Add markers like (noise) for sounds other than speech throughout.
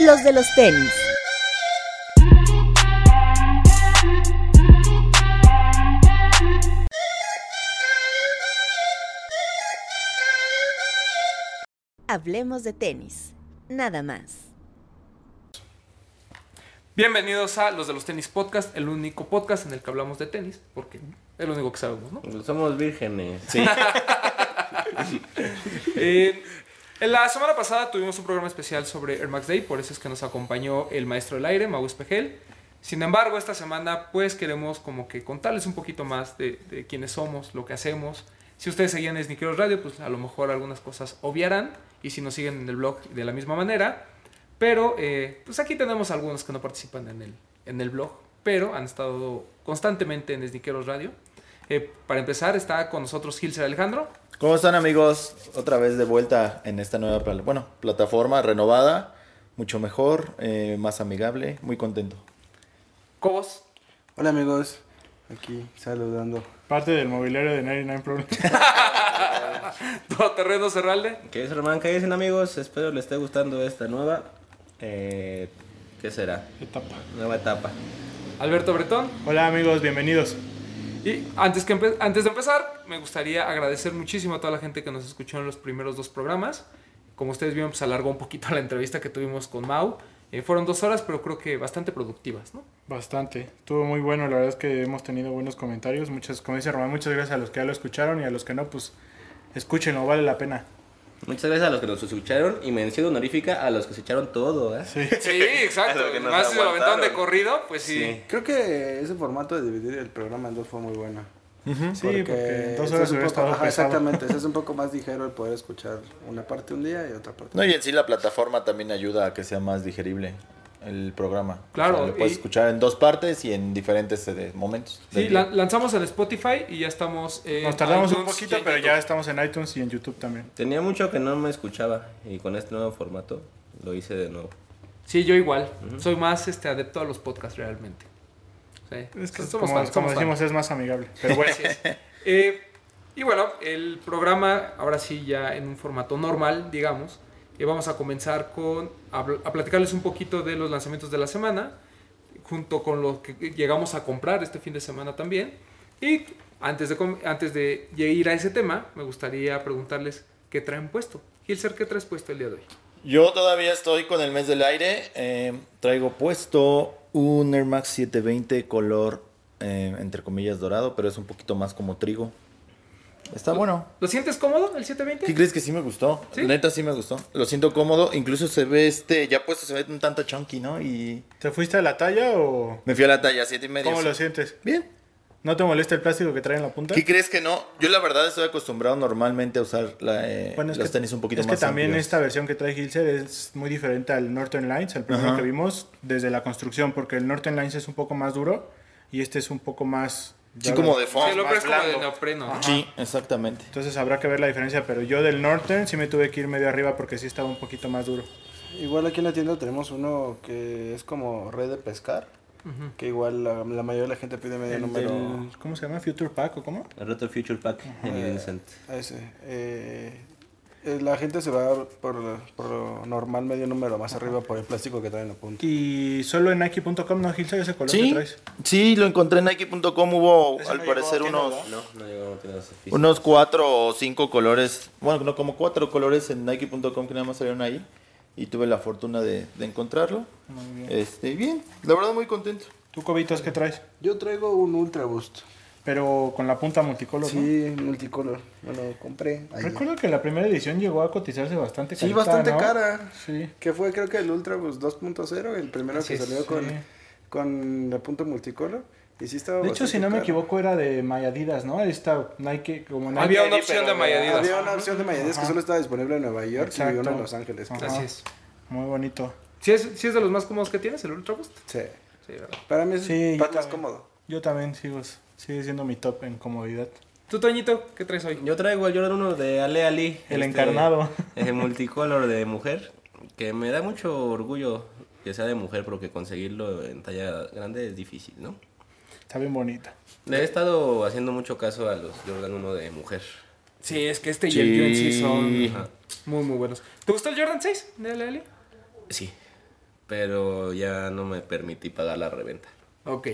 los de los tenis. Hablemos de tenis, nada más. Bienvenidos a los de los tenis podcast, el único podcast en el que hablamos de tenis, porque es lo único que sabemos, ¿no? Somos vírgenes. Sí. (laughs) Eh, la semana pasada tuvimos un programa especial sobre Air Max Day, por eso es que nos acompañó el maestro del aire, Mau Espejel. Sin embargo, esta semana pues queremos como que contarles un poquito más de, de quiénes somos, lo que hacemos. Si ustedes seguían Sneakeros Radio, pues a lo mejor algunas cosas obviarán, y si nos siguen en el blog de la misma manera. Pero eh, pues aquí tenemos algunos que no participan en el, en el blog, pero han estado constantemente en Sneakeros Radio. Eh, para empezar, está con nosotros Gilser Alejandro. ¿Cómo están amigos? Otra vez de vuelta en esta nueva bueno, plataforma renovada, mucho mejor, eh, más amigable, muy contento. Cobos. Hola amigos, aquí saludando. Parte del mobiliario de 99 Problems. (laughs) Todoterreno Cerralde. ¿Qué es, hermano? ¿Qué dicen, amigos? Espero les esté gustando esta nueva. Eh, ¿Qué será? Etapa. Nueva etapa. Alberto Bretón. Hola amigos, bienvenidos. Y antes, que antes de empezar, me gustaría agradecer muchísimo a toda la gente que nos escuchó en los primeros dos programas. Como ustedes vieron, pues alargó un poquito (laughs) la entrevista que tuvimos con Mau. Eh, fueron dos horas, pero creo que bastante productivas, ¿no? Bastante. Estuvo muy bueno, la verdad es que hemos tenido buenos comentarios. Muchas, como dice Román, muchas gracias a los que ya lo escucharon y a los que no, pues escúchenlo, vale la pena. Muchas gracias a los que nos escucharon y mención honorífica a los que se echaron todo, ¿eh? Sí. (laughs) Sí, exacto. (laughs) Más si lo aventaron de corrido, pues sí. Sí. Creo que ese formato de dividir el programa en dos fue muy bueno. Sí, porque dos este horas es un poco, ajá, exactamente, es un (laughs) poco más ligero el poder escuchar una parte un día y otra parte. No, y en sí la plataforma también ayuda a que sea más digerible el programa. Claro, O sea, lo puedes y- escuchar en dos partes y en diferentes eh, momentos. Sí, la- lanzamos en Spotify y ya estamos en Nos tardamos un iTunes poquito, pero YouTube. ya estamos en iTunes y en YouTube también. Tenía mucho que no me escuchaba y con este nuevo formato lo hice de nuevo. Sí, yo igual. Soy más este, adepto a los podcasts realmente. Sí. Es que, Somos como, fans, como somos decimos, fans. es más amigable. Pero bueno. Eh, y bueno, el programa ahora sí ya en un formato normal, digamos. Y vamos a comenzar con a, pl- a platicarles un poquito de los lanzamientos de la semana, junto con lo que llegamos a comprar este fin de semana también. Y antes de, antes de ir a ese tema, me gustaría preguntarles qué traen puesto. Gilser, ¿qué traes puesto el día de hoy? Yo todavía estoy con el mes del aire. eh, traigo puesto un Air Max 720 color, eh, entre comillas, dorado, pero es un poquito más como trigo. Está bueno. ¿Lo sientes cómodo el ¿Qué 720? crees que sí me gustó? ¿Sí? Neta sí me gustó. Lo siento cómodo. Incluso se ve este, ya puesto se ve un tanto chunky, ¿no? Y ¿te fuiste a la talla o me fui a la talla 7 y medio. cómo lo sientes? Bien. ¿No te molesta el plástico que trae en la punta? ¿Qué crees que no? Yo la verdad estoy acostumbrado normalmente a usar la, eh, Bueno, es los que, tenis un poquito es más que también amplios. esta versión que trae Gilser es muy diferente al Northern Lines, el primero Ajá. que vimos, desde la construcción, porque el Northern Lines es un poco más duro y este es un poco más... Sí, como de foam. Sí, el hombre es como de neopreno. ¿no? Sí, exactamente. Entonces habrá que ver la diferencia, pero yo del Northern sí me tuve que ir medio arriba porque sí estaba un poquito más duro. Igual aquí en la tienda tenemos uno que es como red de pescar, que igual la, la mayoría de la gente pide medio El número del- ¿Cómo se llama? ¿Future Pack o cómo? El Retro Future Pack en Vincent. a ese. Eh, eh, la gente se va por, por lo normal medio número más arriba por el plástico que trae en la punta. Y solo en Nike.com, ¿no, Gilser, ese color que Sí, traes? sí, lo encontré en Nike.com. Hubo al no parecer unos, unos cuatro o cinco colores. Bueno, no, como cuatro colores en Nike.com que nada más salieron ahí. Y tuve la fortuna de, de encontrarlo. Muy bien. Este, bien, la verdad muy contento. ¿Tú, Cobitos, qué traes? Yo traigo un Ultra Boost. Pero con la punta multicolor, ¿no? Sí, multicolor. Bueno, compré. ayer. Recuerdo que la primera edición llegó a cotizarse bastante Sí, carita, bastante ¿no? cara. Sí. Que fue creo que el Ultra Boost 2.0, el primero Así que salió con, sí. con la punta multicolor. Y sí estaba De hecho, si no me cara. equivoco, era de Mayadidas, ¿no? Esta Nike, como Nike Había una opción de Mayadidas. Había una opción de Mayadez que solo estaba disponible en Nueva York y Exacto. una en Los Ángeles. Ajá. Así es. Muy bonito. ¿Sí es, sí es de los más cómodos que tienes, el Ultra Boost? Sí. Sí, ¿verdad? Para mí es Sí, también. cómodo. Yo también sigo, sigue siendo mi top en comodidad. ¿Tú, Toñito, qué traes hoy? Yo traigo el Jordan 1 de Ale Ali. El este, encarnado. (laughs) El multicolor de mujer. Que me da mucho orgullo que sea de mujer, porque conseguirlo en talla grande es difícil, ¿no? Está bien bonita. Le he estado haciendo mucho caso a los Jordan 1 de mujer. Sí, es que este y el UNC son Ajá. muy, muy buenos. ¿Te gustó el Jordan 6 de Ali? Sí. pero ya no me permití pagar la reventa. Ok.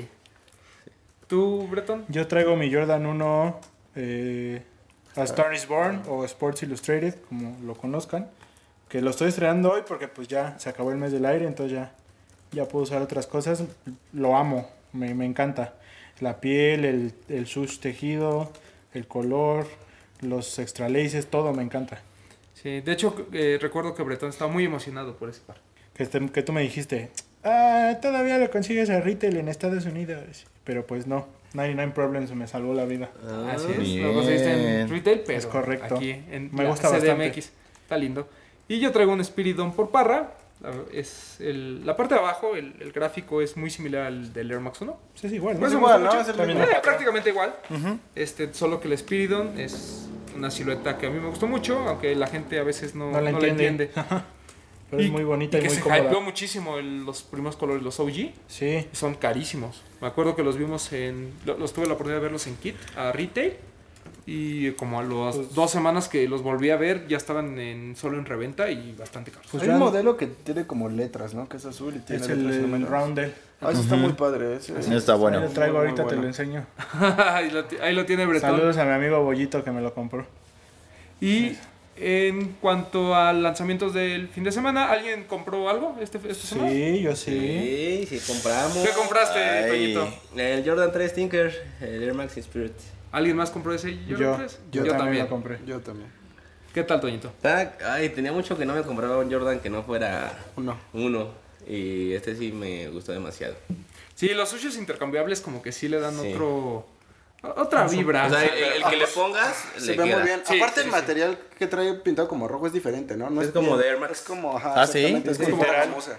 ¿Tú, Breton? Yo traigo mi Jordan 1 eh, A Star is Born o Sports Illustrated, como lo conozcan. Que lo estoy estrenando hoy porque pues ya se acabó el mes del aire, entonces ya, ya puedo usar otras cosas. Lo amo, me, me encanta. La piel, el, el sush tejido, el color, los extra laces, todo me encanta. Sí, de hecho, eh, recuerdo que Breton estaba muy emocionado por ese par. Que, este- que tú me dijiste, ah, todavía lo consigues a retail en Estados Unidos. Pero pues no, 99 Problems me salvó la vida. Así es. bien. Lo conseguiste en retail, pero Es correcto. aquí en Me gusta CDMX. bastante. Está lindo. Y yo traigo un Spiridon por parra. La- Es el- la parte de abajo, el, el gráfico es muy similar al del Air Max 1. Sí, es igual. ¿no? Pues igual, ¿no? Es el También Eh, mismo. patrón. prácticamente igual. este, solo que el Spiridon es una silueta que a mí me gustó mucho, aunque la gente a veces no, No la no la entiende. (laughs) Pero es muy bonita y, que muy se cómoda. hypeó muchísimo el- los primeros colores, los OG. Sí, Son carísimos. Me acuerdo que los vimos en. lo- Los tuve la oportunidad de verlos en Kit, a retail. Y como a las Pues- dos semanas que los volví a ver, ya estaban en, solo en reventa y bastante caros. Pues Hay un modelo que tiene como letras, ¿no? Que es azul y tiene es el, letras el. Roundel. Ah, ese está muy padre. Ese. Está bueno. Ahí lo traigo Muy, muy ahorita, te bueno. lo enseño. (laughs) ahí, lo, ahí lo tiene Bretón. Saludos a mi amigo Bollito que me lo compró. Y en cuanto a lanzamientos del fin de semana, ¿alguien compró algo este, esta semana? Sí, yo sí. Sí, sí, compramos. ¿Qué compraste, Ay. Toñito? El Jordan 3 Tinker, el Air Max Spirit. ¿Alguien más compró ese? Yo, Jordan yo, 3? también, lo compré. Yo también. ¿Qué tal, Toñito? Está- Ay, tenía mucho que no me compraba un Jordan que no fuera Uno. uno. Y este sí me gustó demasiado. Sí, los sushis intercambiables como que sí le dan Sí. otro... Otra vibra. O sea, el, el que le pongas, Se le ve queda. muy bien. Sí, Aparte sí, el sí. material que trae pintado como rojo es diferente, ¿no? no Es como de Air Max. Es como, ajá, Ah, ¿sí? Es Es como literal. famosa.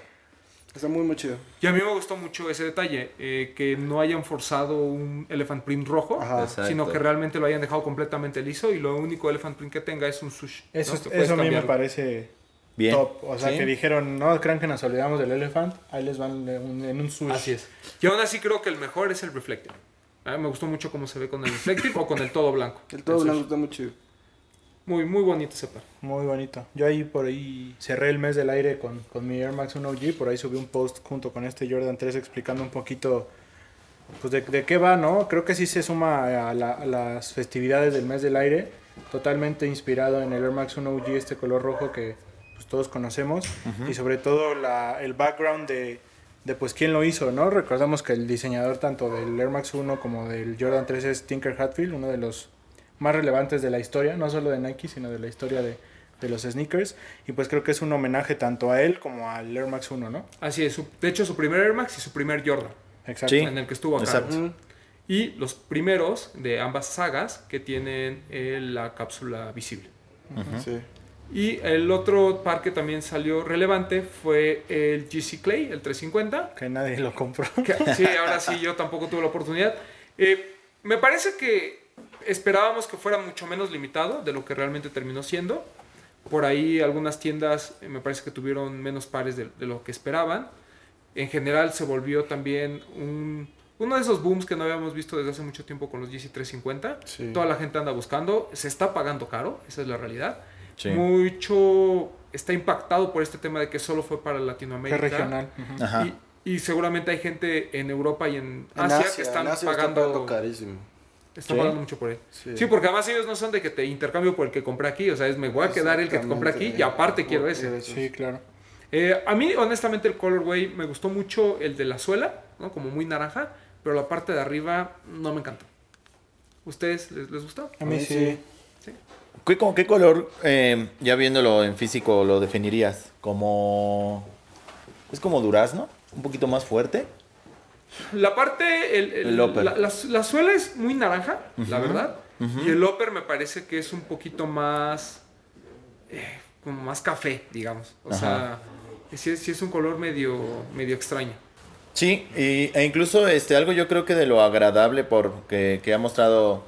Está muy, muy chido. Y a mí me gustó mucho ese detalle, eh, que no hayan forzado un elephant print rojo, Ajá. Sino que realmente lo hayan dejado completamente liso y lo único elephant print que tenga es un sush. Eso, eso a mí me parece Bien. top. O sea, Sí. que dijeron, no crean que nos olvidamos del elefant. Ahí les van en un sush. Así es. Y aún así creo que el mejor es el reflective. A mí me gustó mucho cómo se ve con el reflective o con el todo blanco. El todo sush. blanco está muy chido. Muy, muy bonito ese par. Muy bonito. Yo ahí por ahí cerré el mes del aire con, con mi Air Max 1 OG. Por ahí subí un post junto con este Jordan 3 explicando un poquito pues de, de qué va, ¿no? Creo que sí se suma a, la- a las festividades del mes del aire. Totalmente inspirado en el Air Max 1 OG, este color rojo que pues, todos conocemos. Y sobre todo la, el background de, de pues quién lo hizo, ¿no? Recordamos que el diseñador tanto del Air Max 1 como del Jordan 3 es Tinker Hatfield, uno de los más relevantes de la historia, no solo de Nike, sino de la historia de, de los sneakers. Y pues creo que es un homenaje tanto a él como al Air Max 1, ¿no? Así es. su- de hecho, su primer Air Max y su primer Jordan, Exacto. Sí. en el que estuvo acá. Exacto. Y los primeros de ambas sagas que tienen eh, la cápsula visible. Sí. Y el otro par que también salió relevante fue el GC Clay, el 350. Que nadie lo compró. Que- sí, ahora sí, yo tampoco tuve la oportunidad. Eh, me parece que esperábamos que fuera mucho menos limitado de lo que realmente terminó siendo. Por ahí algunas tiendas eh, me parece que tuvieron menos pares de, de lo que esperaban. En general se volvió también un, uno de esos booms que no habíamos visto desde hace mucho tiempo con los GC 350. Sí. Toda la gente anda buscando, se está pagando caro, esa es la realidad. Sí. Mucho está impactado por este tema de que solo fue para Que Latinoamérica. regional. Ajá. Y, y seguramente hay gente en Europa y en En Asia, Asia, que están en Asia está pagando, pagando carísimo. están ¿Sí? pagando mucho por él. Sí. Sí. porque además ellos no son de que te intercambio por el que compré aquí, o sea, es me voy a quedar el que te compré aquí y aparte quiero ese. Sí, claro. Eh, a mí, honestamente, el colorway me gustó mucho el de la suela, ¿no? Como muy naranja, pero la parte de arriba no me encantó. ¿Ustedes les, les gustó? A mí A mí sí. sí. ¿Qué, como, ¿Qué color, eh, ya viéndolo en físico, lo definirías? Como... Es como durazno, un poquito más fuerte. La parte, el, el- la, la- la suela es muy naranja, la verdad. Y el upper me parece que es un poquito más, eh, como más café, digamos. O sea, sí, es- sí es un color medio, medio extraño. Sí, y, e incluso este, algo yo creo que de lo agradable porque, que ha mostrado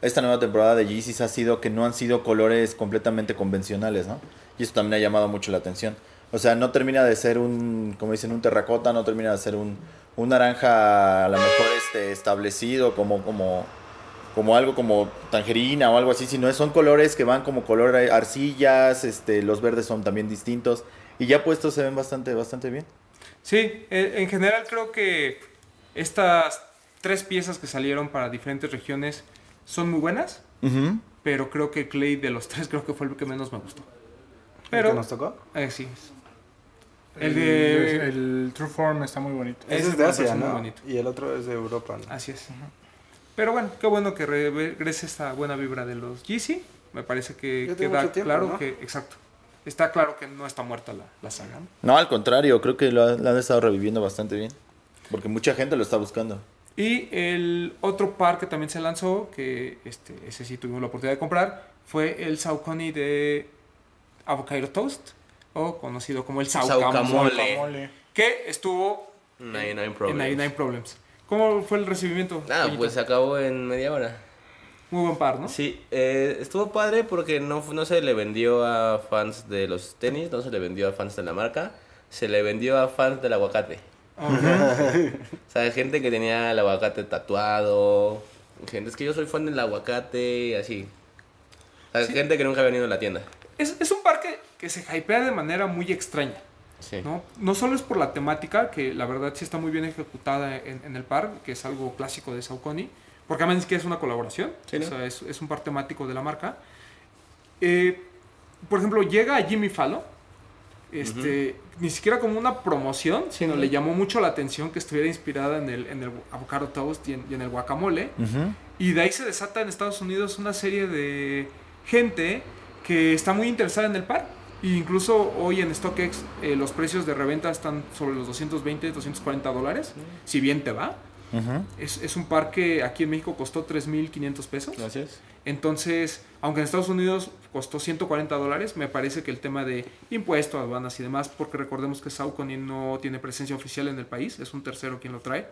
esta nueva temporada de Yeezys ha sido que no han sido colores completamente convencionales, ¿no? Y eso también ha llamado mucho la atención. O sea, no termina de ser un, como dicen, un terracota, no termina de ser un, un naranja a lo mejor este, establecido como, como, como algo como tangerina o algo así, sino son colores que van como color arcillas, este, los verdes son también distintos y ya puestos se ven bastante, bastante bien. Sí, en general creo que estas tres piezas que salieron para diferentes regiones son muy buenas, pero creo que Clay de los (laughs) tres creo que fue el que menos me gustó. ¿El Pero que nos tocó? eh, sí. El de el True Form está muy bonito. Ese Ese es de Asia, muy ¿no? bonito. Y el otro es de Europa, ¿no? Así es. Pero bueno, qué bueno que regrese esta buena vibra de los Yeezy. Me parece que queda tiempo, claro ¿no? que, exacto. Está claro que no está muerta la, la saga. ¿no? No, al contrario, creo que lo, lo han estado reviviendo bastante bien. Porque mucha gente lo está buscando. Y el otro par que también se lanzó, que este, ese sí tuvimos la oportunidad de comprar, fue el Saucony de Avocado Toast, o conocido como el Saucamole, que estuvo 99 en Problems. 99 Problems. ¿Cómo fue el recibimiento? Ah, Toñito? pues se acabó en media hora. Muy buen par, ¿no? Sí, eh, estuvo padre porque no, no se le vendió a fans de los tenis, no se le vendió a fans de la marca, se le vendió a fans del aguacate. O sea, gente que tenía el aguacate tatuado, gente, es que yo soy fan del aguacate y así. O sea, gente que nunca había venido a la tienda. Es, es un par que, se hypea de manera muy extraña. Sí. ¿no? No solo es por la temática, que la verdad sí está muy bien ejecutada en, en el par, que es algo clásico de Saucony, porque además es que es una colaboración, Sí, ¿no? o sea, es, es un par temático de la marca. Eh, por ejemplo, llega a Jimmy Fallon, este, ni siquiera como una promoción, sino le llamó mucho la atención que estuviera inspirada en el, en el avocado toast y en, y en el guacamole. Y de ahí se desata en Estados Unidos una serie de gente que está muy interesada en el par. E incluso hoy en StockX eh, los precios de reventa están sobre los 220, 240 dólares. Si bien te va. Es, es un par que aquí en México costó 3.500 pesos. Gracias. Entonces, aunque en Estados Unidos costó 140 dólares, me parece que el tema de impuestos, aduanas y demás, porque recordemos que Saucony no tiene presencia oficial en el país, es un tercero quien lo trae,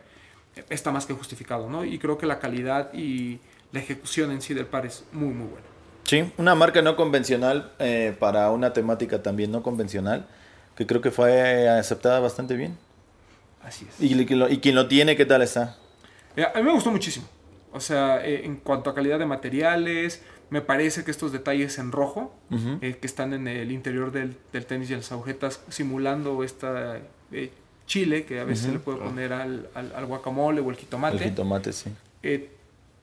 está más que justificado, ¿no? Y creo que la calidad y la ejecución en sí del par es muy, muy buena. Sí, una marca no convencional eh, para una temática también no convencional, que creo que fue aceptada bastante bien. Así es. Y, quien lo- y quien lo tiene, ¿qué tal está? Eh, A mí me gustó muchísimo. O sea, eh, en cuanto a calidad de materiales, me parece que estos detalles en rojo, eh, que están en el interior del, del tenis y las agujetas, simulando esta eh, chile que a veces se le puede poner al, al- al guacamole o el jitomate. El jitomate, sí. Eh,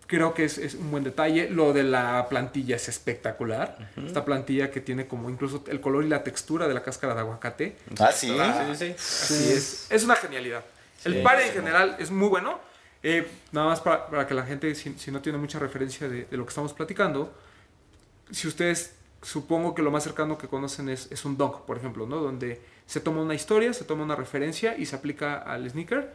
creo que es, es un buen detalle. Lo de la plantilla es espectacular. Esta plantilla que tiene como incluso el color y la textura de la cáscara de aguacate. Ah, sí. Sí, sí, sí. Así es. Es una genialidad. El par en general es muy bueno. Eh, nada más para, para que la gente, si, si no tiene mucha referencia de, de lo que estamos platicando, si ustedes supongo que lo más cercano que conocen es, es un dunk, por ejemplo, ¿no? Donde se toma una historia, se toma una referencia y se aplica al sneaker.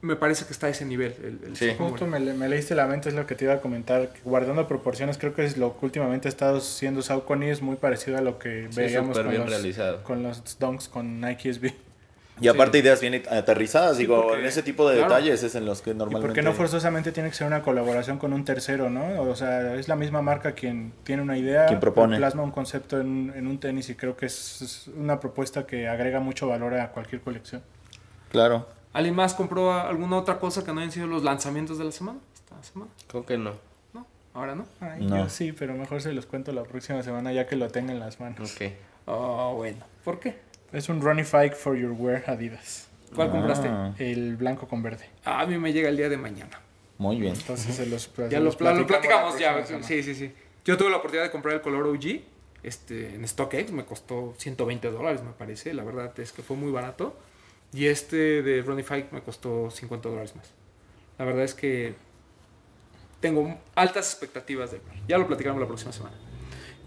Me parece que está a ese nivel. El, el Sí. Justo me, le- me leíste la mente, es lo que te iba a comentar. Guardando proporciones, creo que es lo que últimamente ha estado siendo Saucony, es muy parecido a lo que Sí, veíamos con bien los, realizado. con los Dunks con Nike SB. Y aparte ideas bien aterrizadas, digo, porque- en ese tipo de claro. detalles es en los que Y normalmente... porque no forzosamente tiene que ser una colaboración con un tercero, ¿no? O sea, es la misma marca quien tiene una idea, Quien propone. plasma un concepto en, en un tenis y creo que es, es una propuesta que agrega mucho valor a cualquier colección. Claro. ¿Alguien más compró alguna otra cosa que no hayan sido los lanzamientos de la semana? Esta semana. Creo que no. No, ahora no. Ay, No. yo sí, pero mejor se los cuento la próxima semana ya que lo tenga en las manos. Ok. Oh, bueno. ¿Por qué? Es un Ronnie Fike for Your Wear Adidas. ¿Cuál compraste? Ah, El blanco con verde. Ah, a mí me llega el día de mañana. muy bien. Entonces se los, Ya se los lo platicamos la ya. semana. Sí, sí, sí. Yo tuve la oportunidad de comprar el color OG este, en StockX. Me costó 120 dólares, me parece. La verdad es que fue muy barato. Y este de Ronnie Fike me costó 50 dólares más. La verdad es que tengo altas expectativas de par. Ya lo platicaremos la próxima semana.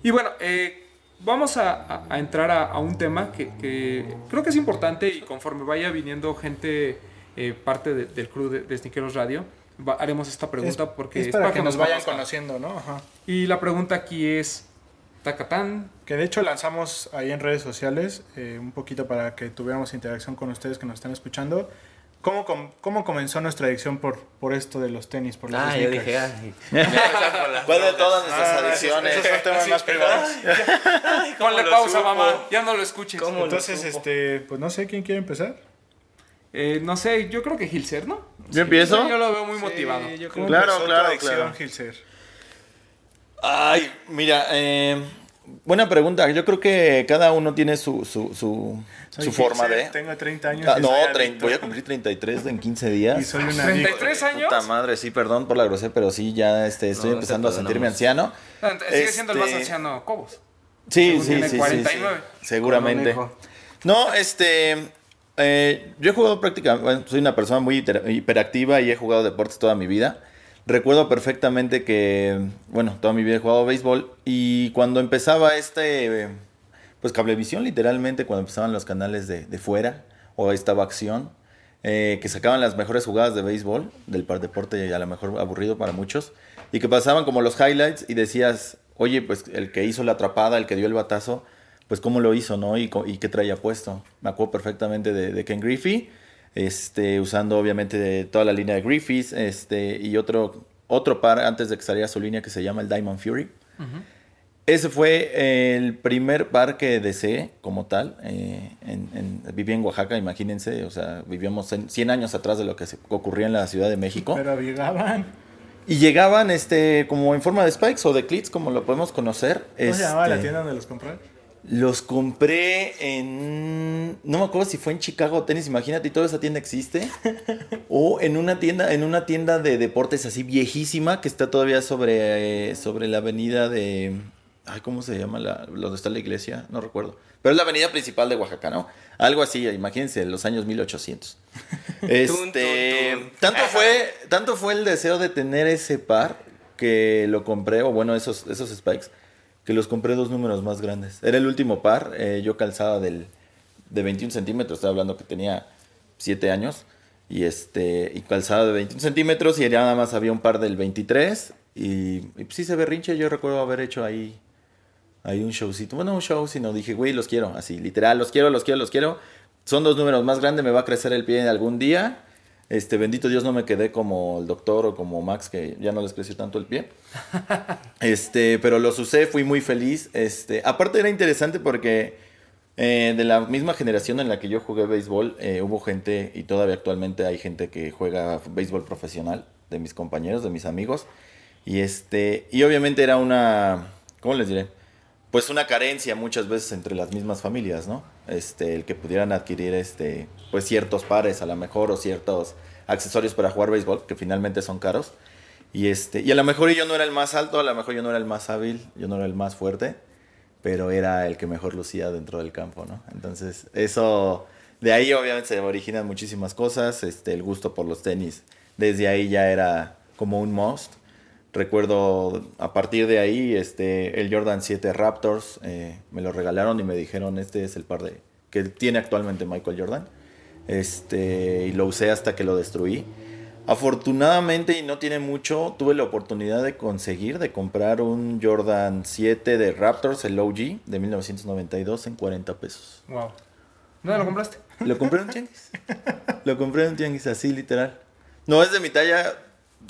Y bueno, eh, vamos a, entrar a, a un tema que, que creo que es importante y conforme vaya viniendo gente, eh, parte de- del crew de, de Sneakeros Radio, va- haremos esta pregunta Es- porque es para que nos vayan conociendo, ¿no? Ajá. Y la pregunta aquí es, Tacatán, Que de hecho lanzamos ahí en redes sociales, eh, un poquito para que tuviéramos interacción con ustedes que nos están escuchando. ¿Cómo, com- cómo comenzó nuestra adicción por, por esto de los tenis? Por los Ah, yo sneakers? dije, ay. (laughs) (laughs) ¿Cuál de todas nuestras Ah, adicciones? esos son temas (laughs) más privados. ponle lo pausa, supo? mamá, ya no lo escuches. ¿Cómo? lo Entonces, supo? este, pues no sé quién quiere empezar. Eh, no sé, yo creo que Hilser, ¿no? ¿Yo empiezo? Yo lo veo muy motivado. Sí, yo ¿Cómo creo Claro, tu claro, adicción, claro. Gilser? Ay, mira, eh, buena pregunta. Yo creo que cada uno tiene su, su, su, Soy su forma de... Tengo 30 años. Ah, y no, soy trein- adicto. voy a cumplir 33 en 15 Y días. soy un adicto. ¿33 años? Puta madre, sí, perdón por la grosera, pero sí, ya este, estoy No, empezando a sentirme anciano. No, Sigue siendo el más Este, anciano Cobos. Sí, sí, tiene sí, sí, 49. sí, seguramente. Un hijo. No, este, eh, yo he jugado prácticamente, bueno, soy una persona muy hiper- hiperactiva y he jugado deportes toda mi vida. Recuerdo perfectamente que, bueno, toda mi vida he jugado béisbol y cuando empezaba este, pues cablevisión literalmente, cuando empezaban los canales de, de fuera o estaba acción, eh, que sacaban las mejores jugadas de béisbol, del par deporte y a lo mejor aburrido para muchos, y que pasaban como los highlights y decías, oye, pues el que hizo la atrapada, el que dio el batazo, pues cómo lo hizo, ¿no? Y, y qué traía puesto. Me acuerdo perfectamente de Ken Griffey, este, usando obviamente de toda la línea de Griffiths, este, y otro, otro par antes de que saliera su línea que se llama el Diamond Fury. Ese fue el primer par que deseé como tal. eh, en, en- viví en Oaxaca, imagínense, o sea, vivíamos en 100 años atrás de lo que se ocurría en la Ciudad de México. Pero llegaban. Y llegaban este, como en forma de spikes o de clits, como lo podemos conocer. ¿Cómo se llamaba la Este, tienda donde los compré? Los compré en. No me acuerdo si fue en Chicago Tenis, imagínate, y toda esa tienda existe. (laughs) o en una tienda, en una tienda de deportes así viejísima que está todavía sobre, eh, sobre la avenida de. Ay, ¿cómo se llama? La, donde está la iglesia? No recuerdo. Pero es la avenida principal de Oaxaca, ¿no? Algo así, imagínense, en los años 1800. (laughs) Este. Tanto, fue, tanto fue el deseo de tener ese par que lo compré, o bueno, esos, esos spikes, que los compré dos números más grandes. Era el último par, eh, yo calzaba del, de 21 centímetros, estoy hablando que tenía 7 años, y, este, y calzaba de 21 centímetros, y ya nada más había un par del 23, y, y pues sí se berrinche, yo recuerdo haber hecho ahí, ahí un showcito, bueno, un show, sino dije, güey, los quiero, así, literal, los quiero, los quiero, los quiero. Son dos números más grandes, me va a crecer el pie algún día. Este, bendito Dios, no me quedé como el doctor o como Max, que ya no les creció tanto el pie. (laughs) Este, pero los usé, fui muy feliz. Este, aparte era interesante porque eh, de la misma generación en la que yo jugué béisbol, eh, hubo gente, y todavía actualmente hay gente que juega béisbol profesional, de mis compañeros, de mis amigos. Y este, y obviamente era una, ¿cómo les diré? Pues una carencia muchas veces entre las mismas familias, ¿no? Este, el que pudieran adquirir este, pues ciertos pares a lo mejor o ciertos accesorios para jugar béisbol, que finalmente son caros. Y este, y a lo mejor yo no era el más alto, a lo mejor yo no era el más hábil, yo no era el más fuerte, pero era el que mejor lucía dentro del campo, ¿no? Entonces, eso, de ahí obviamente se originan muchísimas cosas, este, el gusto por los tenis, desde ahí ya era como un must. Recuerdo a partir de ahí, este, el Jordan 7 Raptors, eh, me lo regalaron y me dijeron, este es el par de, que tiene actualmente Michael Jordan. Este, y lo usé hasta que lo destruí. Afortunadamente, y no tiene mucho, tuve la oportunidad de conseguir, de comprar un Jordan 7 de Raptors, el OG, de 1992 en 40 pesos. Wow. ¿Dónde lo compraste? Lo compré en un tianguis. (laughs) Lo compré en un tianguis, así literal. No es de mi talla,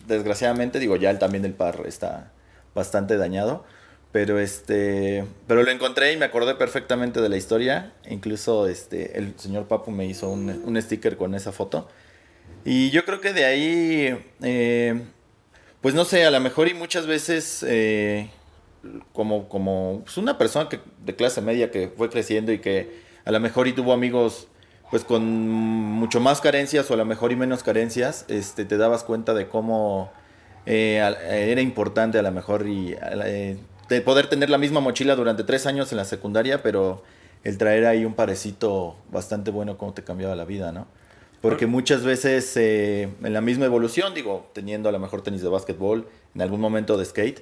desgraciadamente, digo, ya el, también el par está bastante dañado. Pero este, pero lo encontré y me acordé perfectamente de la historia. Incluso este, el señor Papu me hizo un, un sticker con esa foto. Y yo creo que de ahí, eh, pues no sé, a lo mejor y muchas veces eh, como, como pues una persona que, de clase media que fue creciendo y que a lo mejor y tuvo amigos pues con mucho más carencias o a lo mejor y menos carencias, este, te dabas cuenta de cómo eh, al- era importante a lo mejor y eh, de poder tener la misma mochila durante tres años en la secundaria, pero el traer ahí un parecito bastante bueno, cómo te cambiaba la vida, ¿no? Porque muchas veces eh, en la misma evolución, digo, teniendo a lo mejor tenis de básquetbol, en algún momento de skate,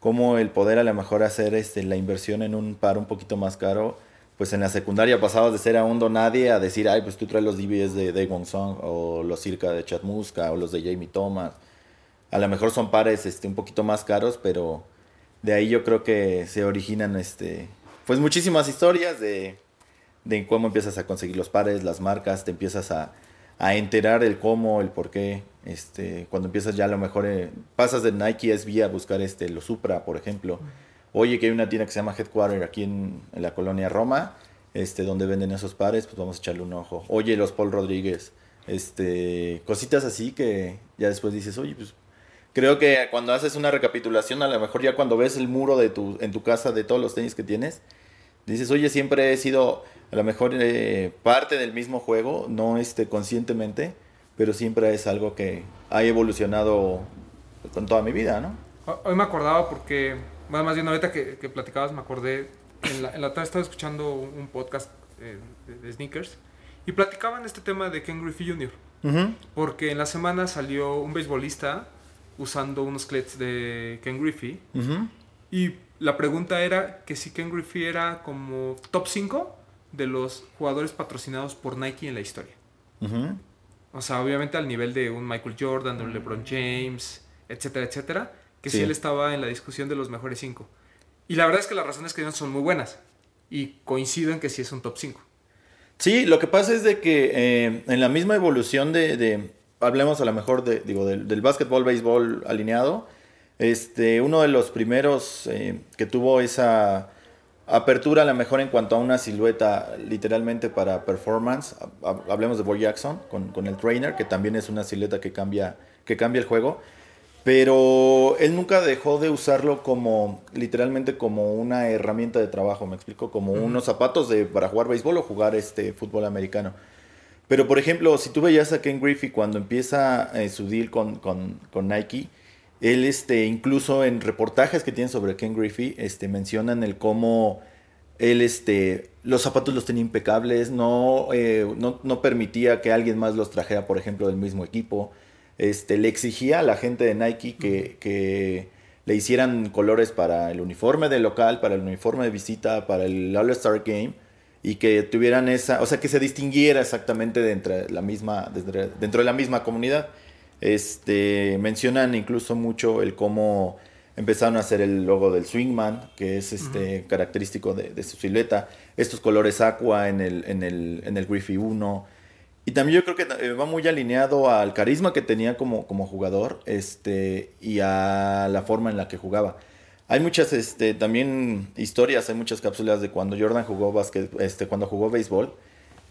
como el poder a lo mejor hacer este, la inversión en un par un poquito más caro, pues en la secundaria pasabas de ser a un nadie a decir, ay, pues tú traes los DVDs de Daewon Song o los Circa de Chad Muska o los de Jamie Thomas. A lo mejor son pares este, un poquito más caros, pero de ahí yo creo que se originan este, pues muchísimas historias de, de cómo empiezas a conseguir los pares, las marcas, te empiezas a, a enterar el cómo, el por qué. Este, cuando empiezas ya a lo mejor eh, pasas de Nike SB a buscar este, los Supra, por ejemplo. Oye, que hay una tienda que se llama Headquarter aquí en, la colonia Roma, este, donde venden esos pares, pues vamos a echarle un ojo. Oye, los Paul Rodríguez, este, cositas así que ya después dices, oye, pues Creo que cuando haces una recapitulación, a lo mejor ya cuando ves el muro de tu, en tu casa de todos los tenis que tienes, dices, oye, siempre he sido a lo mejor eh, parte del mismo juego, no este, conscientemente, pero siempre es algo que ha evolucionado con toda mi vida, ¿no? Hoy me acordaba porque, bueno, más bien ahorita que, que platicabas, me acordé, en la, en la tarde estaba escuchando un, podcast eh, de, de sneakers y platicaban este tema de Ken Griffey Jr. Porque en la semana salió un beisbolista usando unos clets de Ken Griffey y la pregunta era que si Ken Griffey era como top 5 de los jugadores patrocinados por Nike en la historia. O sea, obviamente al nivel de un Michael Jordan, de un LeBron James, etcétera, etcétera, que sí. Sí. él estaba en la discusión de los mejores 5. Y la verdad es que las razones que dieron son muy buenas. Y coincido en que sí es un top 5. Sí, lo que pasa es de que eh, en la misma evolución de, de- hablemos a lo mejor de, digo, del, del básquetbol, béisbol alineado, este, uno de los primeros eh, que tuvo esa apertura a lo mejor en cuanto a una silueta literalmente para performance, ha- ha- hablemos de Boy Jackson con, con el trainer, que también es una silueta que cambia, que cambia el juego. Pero él nunca dejó de usarlo como, literalmente como una herramienta de trabajo, me explico, como unos zapatos de, para jugar béisbol o jugar este fútbol americano. Pero por ejemplo, si tú veías a Ken Griffey cuando empieza eh, su deal con, con, con Nike, él este, incluso en reportajes que tienen sobre Ken Griffey, este, mencionan el cómo él este, los zapatos los tenía impecables, no, eh, no, no permitía que alguien más los trajera, por ejemplo, del mismo equipo. Este, le exigía a la gente de Nike que, que le hicieran colores para el uniforme de local, para el uniforme de visita, para el All-Star Game y que tuvieran esa, o sea, que se distinguiera exactamente dentro de la misma, dentro, dentro de la misma comunidad. Este, mencionan incluso mucho el cómo empezaron a hacer el logo del Swingman, que es este característico de, de su silueta, estos colores aqua en el, en el, en el Griffey 1. Y también yo creo que eh, va muy alineado al carisma que tenía como, como jugador este, y a la forma en la que jugaba. Hay muchas este, también historias, hay muchas cápsulas de cuando Jordan jugó básquet, este, cuando jugó béisbol,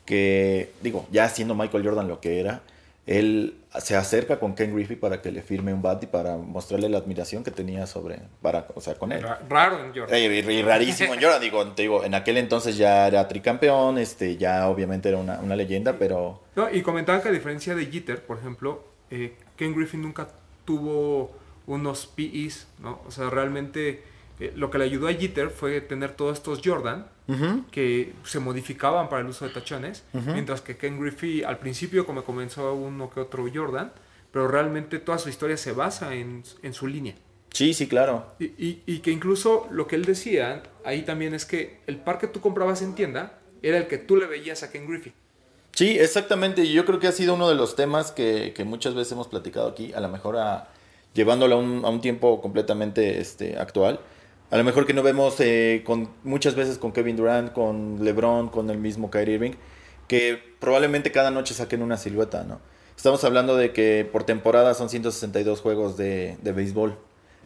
que digo, ya siendo Michael Jordan lo que era, él se acerca con Ken Griffey para que le firme un bat y para mostrarle la admiración que tenía sobre, para, o sea, con él. Ra- Raro en Jordan. Y, y- y rarísimo en Jordan, digo, te digo, en aquel entonces ya era tricampeón, este, ya obviamente era una, una leyenda, pero No, y comentaban que a diferencia de Jeter, por ejemplo, eh, Ken Griffin nunca tuvo unos PEs, ¿no? O sea, realmente eh, lo que le ayudó a Jeter fue tener todos estos Jordan que se modificaban para el uso de tachones, mientras que Ken Griffey al principio como comenzó uno que otro Jordan, pero realmente toda su historia se basa en, en su línea. sí, sí, claro. Y, y- y que incluso lo que él decía ahí también es que el par que tú comprabas en tienda era el que tú le veías a Ken Griffey. Sí, exactamente. y Yo creo que ha sido uno de los temas que, que muchas veces hemos platicado aquí, a lo mejor a, llevándolo a un, a un tiempo completamente este, actual. A lo mejor que no vemos eh, con, muchas veces con Kevin Durant, con LeBron, con el mismo Kyrie Irving, que probablemente cada noche saquen una silueta, ¿no? Estamos hablando de que por temporada son 162 juegos de, de béisbol.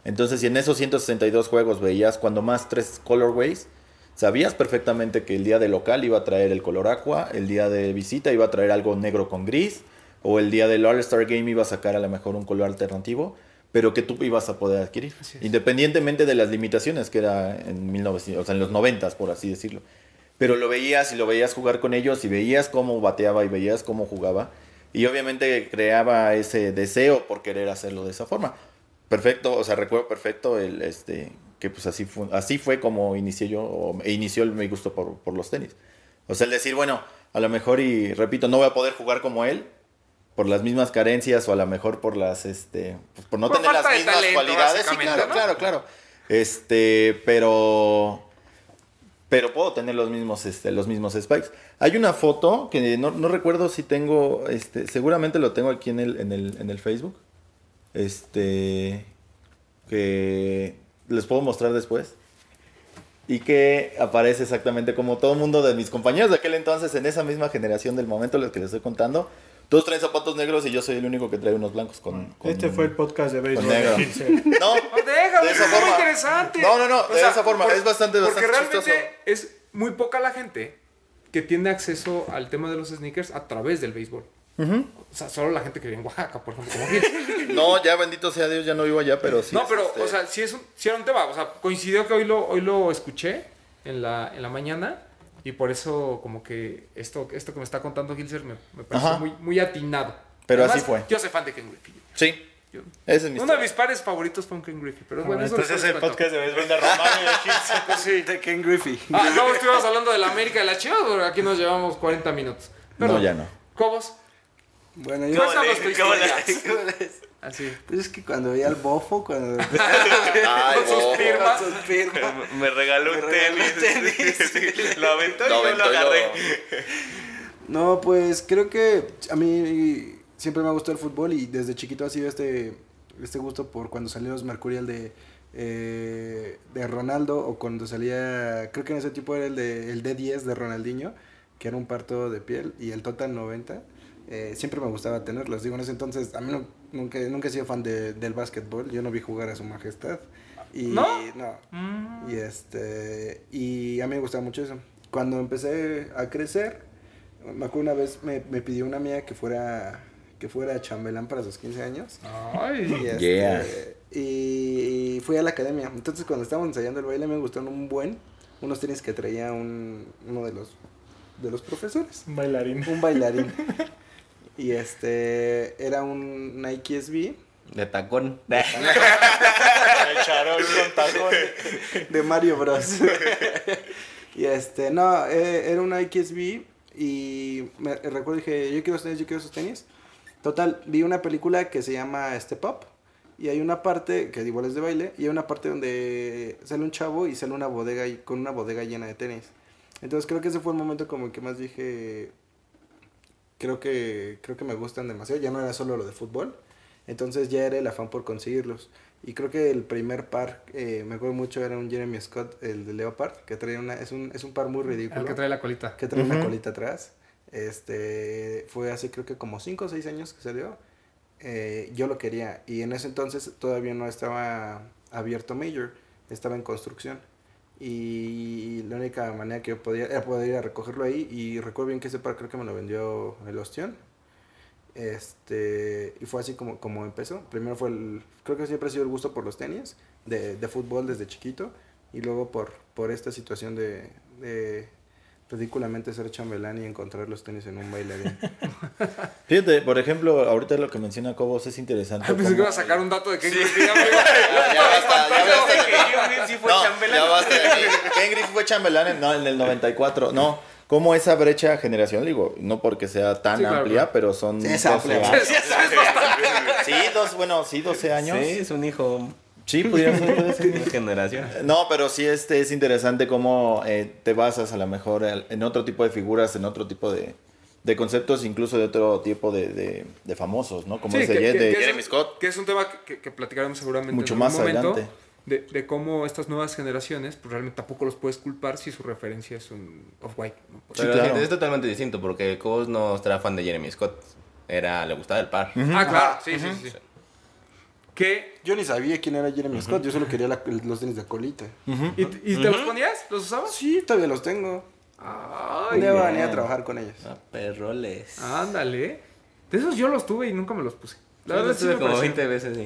Entonces, si en esos 162 juegos veías cuando más tres colorways, sabías perfectamente que el día de local iba a traer el color aqua, el día de visita iba a traer algo negro con gris, o el día del All-Star Game iba a sacar a lo mejor un color alternativo, pero que tú ibas a poder adquirir, independientemente de las limitaciones que era en 1900, o sea, en los 90 por así decirlo. Pero lo veías y lo veías jugar con ellos y veías cómo bateaba y veías cómo jugaba. Y obviamente creaba ese deseo por querer hacerlo de esa forma. Perfecto, o sea, recuerdo perfecto el este que pues así fue, así fue como inicié yo o e inició el- mi gusto por, por los tenis. O sea, el decir, bueno, a lo mejor y repito, no voy a poder jugar como él por las mismas carencias o a lo mejor por las este pues, por no Por tener las mismas talento, cualidades. Sí, claro, ¿no? claro, claro. Este, pero pero puedo tener los mismos, este, los mismos spikes. Hay una foto que no, no recuerdo si tengo, este, seguramente lo tengo aquí en el, en el, en el Facebook. Este, que les puedo mostrar después. Y que aparece exactamente como todo el mundo de mis compañeros de aquel entonces, en esa misma generación del momento, los que les estoy contando. Todos traen zapatos negros y yo soy el único que trae unos blancos con... con- Este fue el podcast de béisbol. con negro. de 15. No, déjame, de es esa muy forma. interesante. No, no, no, de esa forma, es bastante, Porque bastante realmente chistoso. es muy poca la gente que tiene acceso al tema de los sneakers a través del béisbol. O sea, solo la gente que vive en Oaxaca, por ejemplo, como. (laughs) No, ya bendito sea Dios, ya no vivo allá, pero sí. No, pero, este, o sea, sí, es un, sí era un tema. O sea, coincidió que hoy lo, hoy lo escuché en la, en la mañana. Y por eso, como que esto, esto que me está contando Gilser me, Ajá. muy, muy atinado. Pero así fue. Yo soy fan de Ken Griffey. Sí, Yo- ese es mi uno de mis pares favoritos fue un Ken Griffey. Pero bueno, eso Entonces el podcast de béisbol de Román y de (laughs) sí. De Ken Griffey. Ah, no, estuvimos hablando de la América de la Chivas, pero aquí nos llevamos 40 minutos. Perdón. No, ya no. Cobos, Bueno, yo... ¿Cómo le- cómo le- Así. Pues es que cuando veía al bofo, cuando... (laughs) (laughs) Ay, Con sus firmas. Con sus (laughs) firmas. Me- Me regaló un tenis. Lo aventó y Lo aventó agarré. No, pues creo que a mí siempre me ha gustado el fútbol y desde chiquito ha sido este, este gusto por cuando salió los Mercurial de, eh, de Ronaldo o cuando salía, creo que en ese tipo era el, de, el D10 de Ronaldinho, que era un parto de piel, y el Total 90. eh, siempre me gustaba tenerlos. Digo, en ese entonces, a mí no- nunca, nunca he sido fan de, del básquetbol. Yo no vi jugar a su majestad. Y, ¿No? no. Mm. Y este y a mí me gustaba mucho eso. Cuando empecé a crecer, me acuerdo una vez me, me pidió una amiga que fuera que fuera chambelán para sus 15 años. Y, Ay. este, Yeah. y fui a la academia. Entonces cuando estábamos ensayando el baile me gustaron un buen unos tenis que traía un, uno de los de los profesores, Un bailarín. un bailarín. (laughs) y este era un Nike SB De tacón. El (laughs) charol con tacón. (laughs) de Mario Bros. (laughs) y este, no, eh, era una XB y me recuerdo dije, yo quiero esos tenis, yo quiero esos tenis. Total, vi una película que se llama Step Up y hay una parte que igual es de baile y hay una parte donde sale un chavo y sale una bodega y con una bodega llena de tenis. Entonces creo que ese fue el momento como que más dije, creo que creo que me gustan demasiado, ya no era solo lo de fútbol. Entonces ya era el afán por conseguirlos. Y creo que el primer par, eh, me acuerdo mucho, era un Jeremy Scott, el de Leopard, que trae una, es un, es un par muy ridículo. El que trae la colita. que trae una colita atrás. Este, fue hace creo que como 5 o 6 años que salió. Eh, yo lo quería. Y en ese entonces todavía no estaba abierto Major, estaba en construcción. Y la única manera que yo podía era poder ir a recogerlo ahí. Y recuerdo bien que ese par creo que me lo vendió el Ostión. Este, y fue así como, como empezó. Primero fue el, creo que siempre ha sido el gusto por los tenis, de, de fútbol desde chiquito. Y luego por, por esta situación de, de ridículamente ser chambelán y encontrar los tenis en un bailarín. (laughs) Fíjate, por ejemplo, ahorita lo que menciona Cobos es interesante. Ah, pensé que iba a sacar un dato de Ken Griffey. ya fue No, chambelán. ya basta. (laughs) Ken Griffey fue chambelán en, no, en el 94. No, como esa brecha generacional, digo, no porque sea tan Sí, claro, amplia, claro. pero son Sí, es 12 amplia. años. Sí. Sí, dos, bueno, sí, 12 años. Sí, es un hijo. Sí, pudiera ser, puede ser. Una generación. No, pero sí este es interesante cómo eh, te basas a lo mejor en otro tipo de figuras, en otro tipo de, de conceptos, incluso de otro tipo de, de, de famosos, ¿no? Como Sí, ese que- de que es- Jeremy Scott. Que es un tema que, que- platicaremos seguramente Mucho en más momento. adelante. De, de cómo estas nuevas generaciones, pues realmente tampoco los puedes culpar si su referencia es un off-white. ¿no? Sí, claro. es totalmente distinto porque Cobos no era fan de Jeremy Scott. Era, le gustaba el par. Ah, claro, sí, sí, sí. Que, Yo ni sabía quién era Jeremy Scott, yo solo quería la- los tenis de colita. ¿Y, y te los ponías? ¿Los usabas? Sí, todavía los tengo. Ay, bien. venía a trabajar con ellos. Ah, perroles. ándale. De esos yo los tuve y nunca me los puse. La Yo verdad sí me como pareció. 20 veces.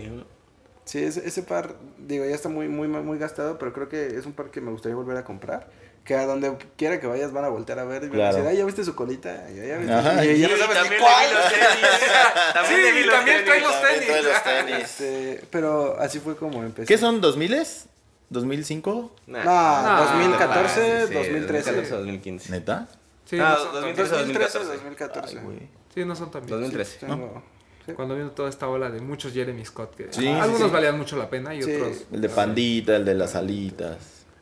Sí, ese, ese par, digo, ya está muy, muy, muy gastado, pero creo que es un par que me gustaría volver a comprar. Que a donde quiera que vayas van a voltear a ver y van a Claro. decir, ay, ya viste su colita. Y ya, viste. Ajá. Y ya no Sí, sabes ni cuál. vi los tenis. (laughs) También vi Sí, los también trae los tenis. trae los tenis. Este, pero así fue como empecé. ¿Qué son? ¿2000s? ¿2005? Nah. No, 2014, 2014, sí, 2013. 2014, 2015. ¿Neta? Sí, Ah, no tan- 2013. 2013, 2014. 2014. Ay, sí, no son tan bien. 2013. Tengo- sí. Cuando vino toda esta ola de muchos Jeremy Scott, que Sí, sí, algunos sí. valían mucho la pena y Sí. otros... El de Pandita, el de las alitas.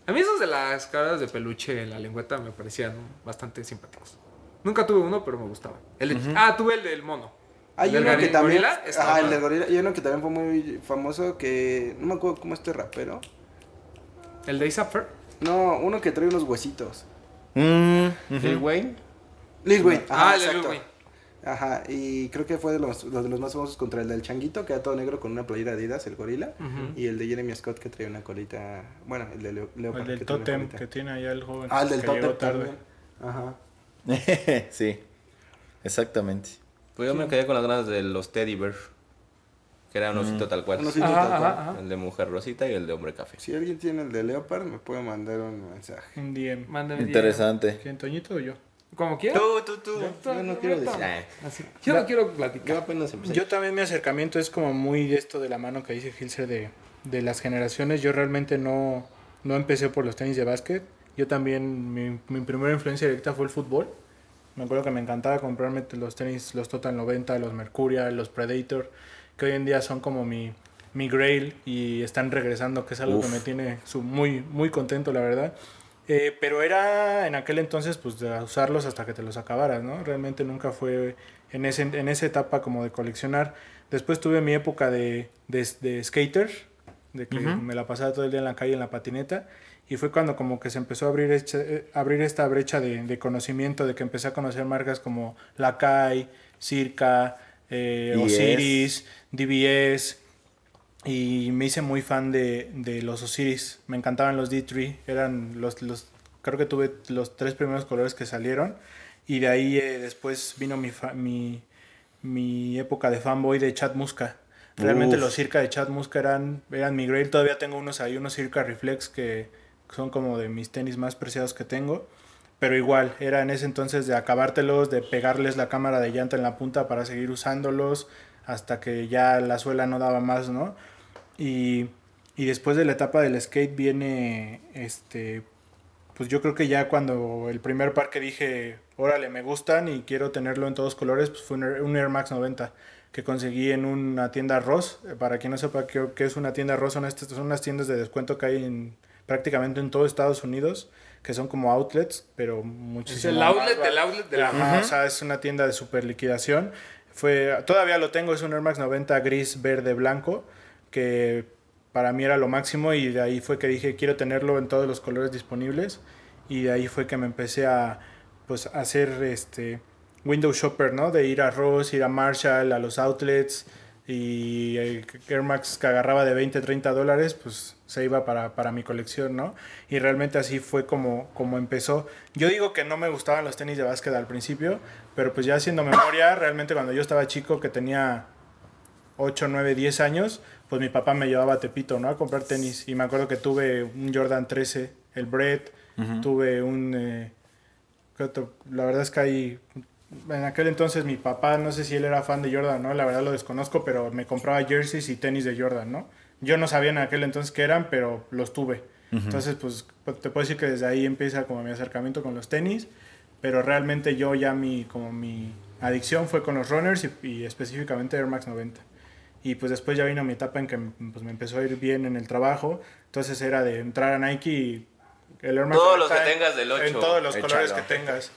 A mí esos de las caras de peluche en la lengüeta me parecían bastante simpáticos. Nunca tuve uno, pero me gustaba. El de- Ah, tuve el del mono. Hay ¿El del uno que también. gorila? Ajá, el del gorila. Y uno que también fue muy famoso que. No me acuerdo cómo este rapero. El de Zapper. No, uno que trae unos huesitos. Mm, Lil Wayne. Lil Wayne. Ah, el de Lil. Wayne. Ajá, y creo que fue de los, los de los más famosos contra el del changuito, que era todo negro con una playera Adidas, el gorila. Y el de Jeremy Scott que traía una colita. Bueno, el de Leo, Leopard. El del Totem que tiene allá el joven. Ah, el del que llegó Totem tarde. Ajá. (laughs) sí, exactamente. Pues yo me quedé con las ganas de los Teddy Bear. Que era un osito tal cual. Un osito Ajá, tal ajá, cual. ajá. El de mujer rosita y el de hombre café. Si alguien tiene el de Leopard, me puede mandar un mensaje. Un DM. Mándame Interesante. ¿Quién, Toñito o yo? Como quieras. Tú, tú, tú. Yo- Yo no quiero decir. Ah, Así. Yo no quiero Yo platicar. apenas empecé. Yo también mi acercamiento es como muy de esto de la mano que dice Hilser de, de las generaciones. Yo realmente no, no empecé por los tenis de básquet. Yo también, mi, mi primera influencia directa fue el fútbol. Me acuerdo que me encantaba comprarme los tenis, los Total 90, los Mercurial, los Predator, que hoy en día son como mi, mi grail y están regresando, que es algo Uf. que me tiene su- muy, muy contento, la verdad. Eh, pero era en aquel entonces pues de usarlos hasta que te los acabaras, ¿no? Realmente nunca fue en, ese, en esa etapa como de coleccionar. Después tuve mi época de, de, de skater, de que me la pasaba todo el día en la calle en la patineta. Y fue cuando como que se empezó a abrir, eh, abrir esta brecha de, de conocimiento, de que empecé a conocer marcas como Lakai, Circa, eh. Osiris, DBS, y me hice muy fan de, de los Osiris. Me encantaban los D3. Eran los, los. Creo que tuve los tres primeros colores que salieron. Y de ahí eh, después vino mi, fa- mi, mi época de fanboy de Chad Muska. Realmente Uf. los Circa de Chad Muska eran, eran mi grail. Todavía tengo unos ahí, unos Circa Reflex que son como de mis tenis más preciados que tengo. Pero igual, era en ese entonces de acabártelos, de pegarles la cámara de llanta en la punta para seguir usándolos hasta que ya la suela no daba más, ¿no? Y, y después de la etapa del skate viene, este, pues yo creo que ya cuando el primer par que dije, órale, me gustan y quiero tenerlo en todos colores, pues fue un Air, un Air Max 90 que conseguí en una tienda Ross. Eh, Para quien no sepa qué, qué es una tienda Ross, son, estas, son unas tiendas de descuento que hay en prácticamente en todo Estados Unidos, que son como outlets, pero Es muchísimo el más outlet del outlet de la... Ajá, o sea, es una tienda de super liquidación. Fue, todavía lo tengo, es un Air Max 90 gris, verde, blanco, que para mí era lo máximo y de ahí fue que dije quiero tenerlo en todos los colores disponibles y de ahí fue que me empecé a pues hacer este window shopper, ¿no? De ir a Ross, ir a Marshall, a los outlets y el Air Max que agarraba de 20, 30 dólares, pues se iba para, para mi colección, ¿no? Y realmente así fue como, como empezó. Yo digo que no me gustaban los tenis de básquet al principio, pero pues ya haciendo memoria, realmente cuando yo estaba chico, que tenía 8, 9, 10 años, pues mi papá me llevaba a Tepito, ¿no? A comprar tenis. Y me acuerdo que tuve un Jordan 13, el Brett, tuve un... eh. La verdad es que hay... En aquel entonces mi papá, no sé si él era fan de Jordan, ¿no? La verdad lo desconozco, pero me compraba jerseys y tenis de Jordan, ¿no? Yo no sabía en aquel entonces qué eran, pero los tuve. Entonces, pues pues, te puedo decir que desde ahí empieza como mi acercamiento con los tenis, pero realmente yo ya mi, como mi adicción fue con los runners y, y específicamente Air Max 90. Y pues después ya vino mi etapa en que pues, me empezó a ir bien en el trabajo, entonces era de entrar a Nike y el Air Max Todos los 90 que tengas del En 8, todos los échalo. colores que tengas.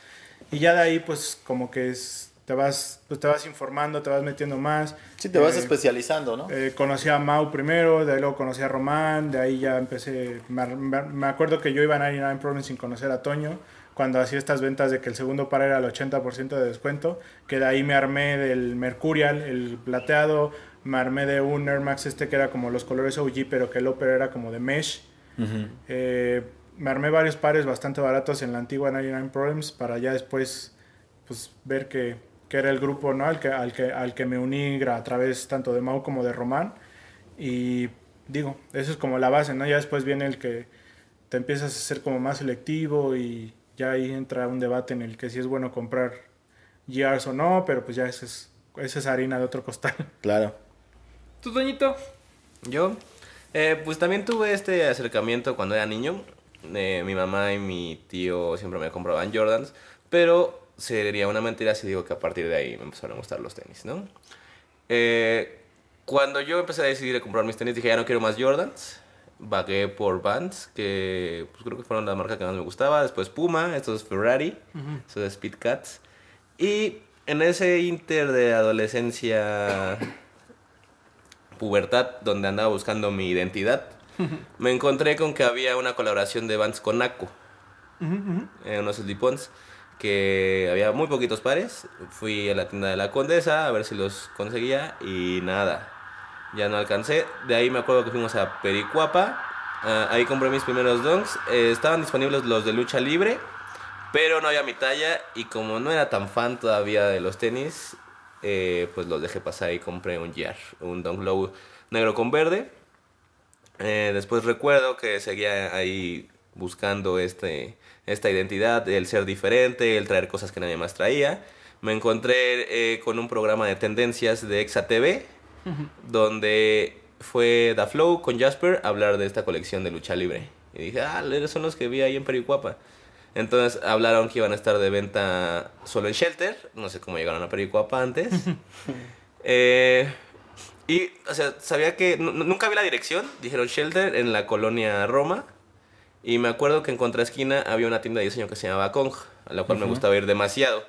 Y ya de ahí pues como que es, te vas pues, te vas informando, te vas metiendo más. Sí, te vas Eh, especializando, ¿no? eh, conocí a Mau primero, de ahí luego conocí a Román, de ahí ya empecé, me, me- me acuerdo que yo iba a 99 Problems sin conocer a Toño, cuando hacía estas ventas de que el segundo par era el 80% de descuento, que de ahí me armé del Mercurial, el plateado, me armé de un Air Max este que era como los colores OG, pero que el upper era como de mesh. Eh, me armé varios pares bastante baratos en la antigua 99 Problems para ya después pues ver que, que era el grupo ¿no? al, que, al, que, al que me uní a través tanto de Mau como de Román. Y digo, eso es como la base, ¿no? Ya después viene el que te empiezas a ser como más selectivo y ya ahí entra un debate en el que si es bueno comprar GRs o no, pero pues ya esa es, esa es harina de otro costal. Claro. ¿Tú, Doñito? Yo, eh, pues también tuve este acercamiento cuando era niño. Eh, mi mamá y mi tío siempre me compraban Jordans, pero sería una mentira si digo que a partir de ahí me empezaron a gustar los tenis, ¿no? Eh, cuando yo empecé a decidir a comprar mis tenis, dije ya no quiero más Jordans. Vagué por Vans, que pues, creo que fueron la marca que más me gustaba. Después Puma, estos Ferrari, estos Speed Cats. Y en ese inter de adolescencia pubertad donde andaba buscando mi identidad, (laughs) me encontré con que había una colaboración de Vans con Naco. En unos slip-ons que había muy poquitos pares. Fui a la tienda de la Condesa a ver si los conseguía y nada. Ya no alcancé. De ahí me acuerdo que fuimos a Pericuapa. Ah, ahí compré mis primeros donks. Eh, estaban disponibles los de lucha libre, pero no había mi talla. Y como no era tan fan todavía de los tenis, eh, pues los dejé pasar y compré un Gear, un Dunk Low negro con verde. Eh, después recuerdo que seguía ahí buscando este, esta identidad, el ser diferente, el traer cosas que nadie más traía. Me encontré eh, con un programa de tendencias de Exa TV, donde fue Da Flow con Jasper a hablar de esta colección de lucha libre. Y dije, ah, son los que vi ahí en Pericuapa. Entonces hablaron que iban a estar de venta solo en Shelter. No sé cómo llegaron a Pericuapa antes. (laughs) Eh, y, o sea, sabía que. nu- Nunca vi la dirección. Dijeron Shelter en la colonia Roma. Y me acuerdo que en contraesquina había una tienda de diseño que se llamaba Kong, a la cual me gustaba ir demasiado.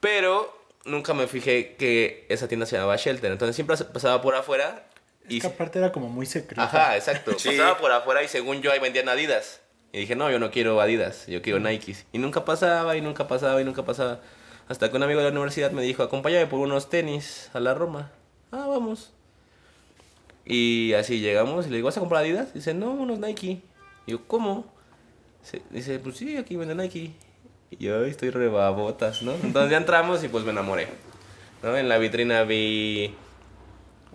Pero nunca me fijé que esa tienda se llamaba Shelter. Entonces siempre pasaba por afuera. Es Y, que aparte era como muy secreta. ajá, exacto. Sí. Pasaba por afuera y según yo ahí vendían Adidas. Y dije, no, yo no quiero Adidas, yo quiero Nikes. Y nunca pasaba, y nunca pasaba, y nunca pasaba. Hasta que un amigo de la universidad me dijo, acompáñame por unos tenis a la Roma. Ah, vamos. Y así llegamos y le digo, ¿vas a comprar Adidas? Dice, no, unos Nike. Y yo, ¿cómo? Dice, pues sí, aquí venden Nike. Y yo, "Ay, estoy rebabotas, ¿no? Entonces ya entramos y pues me enamoré. ¿no? En la vitrina vi,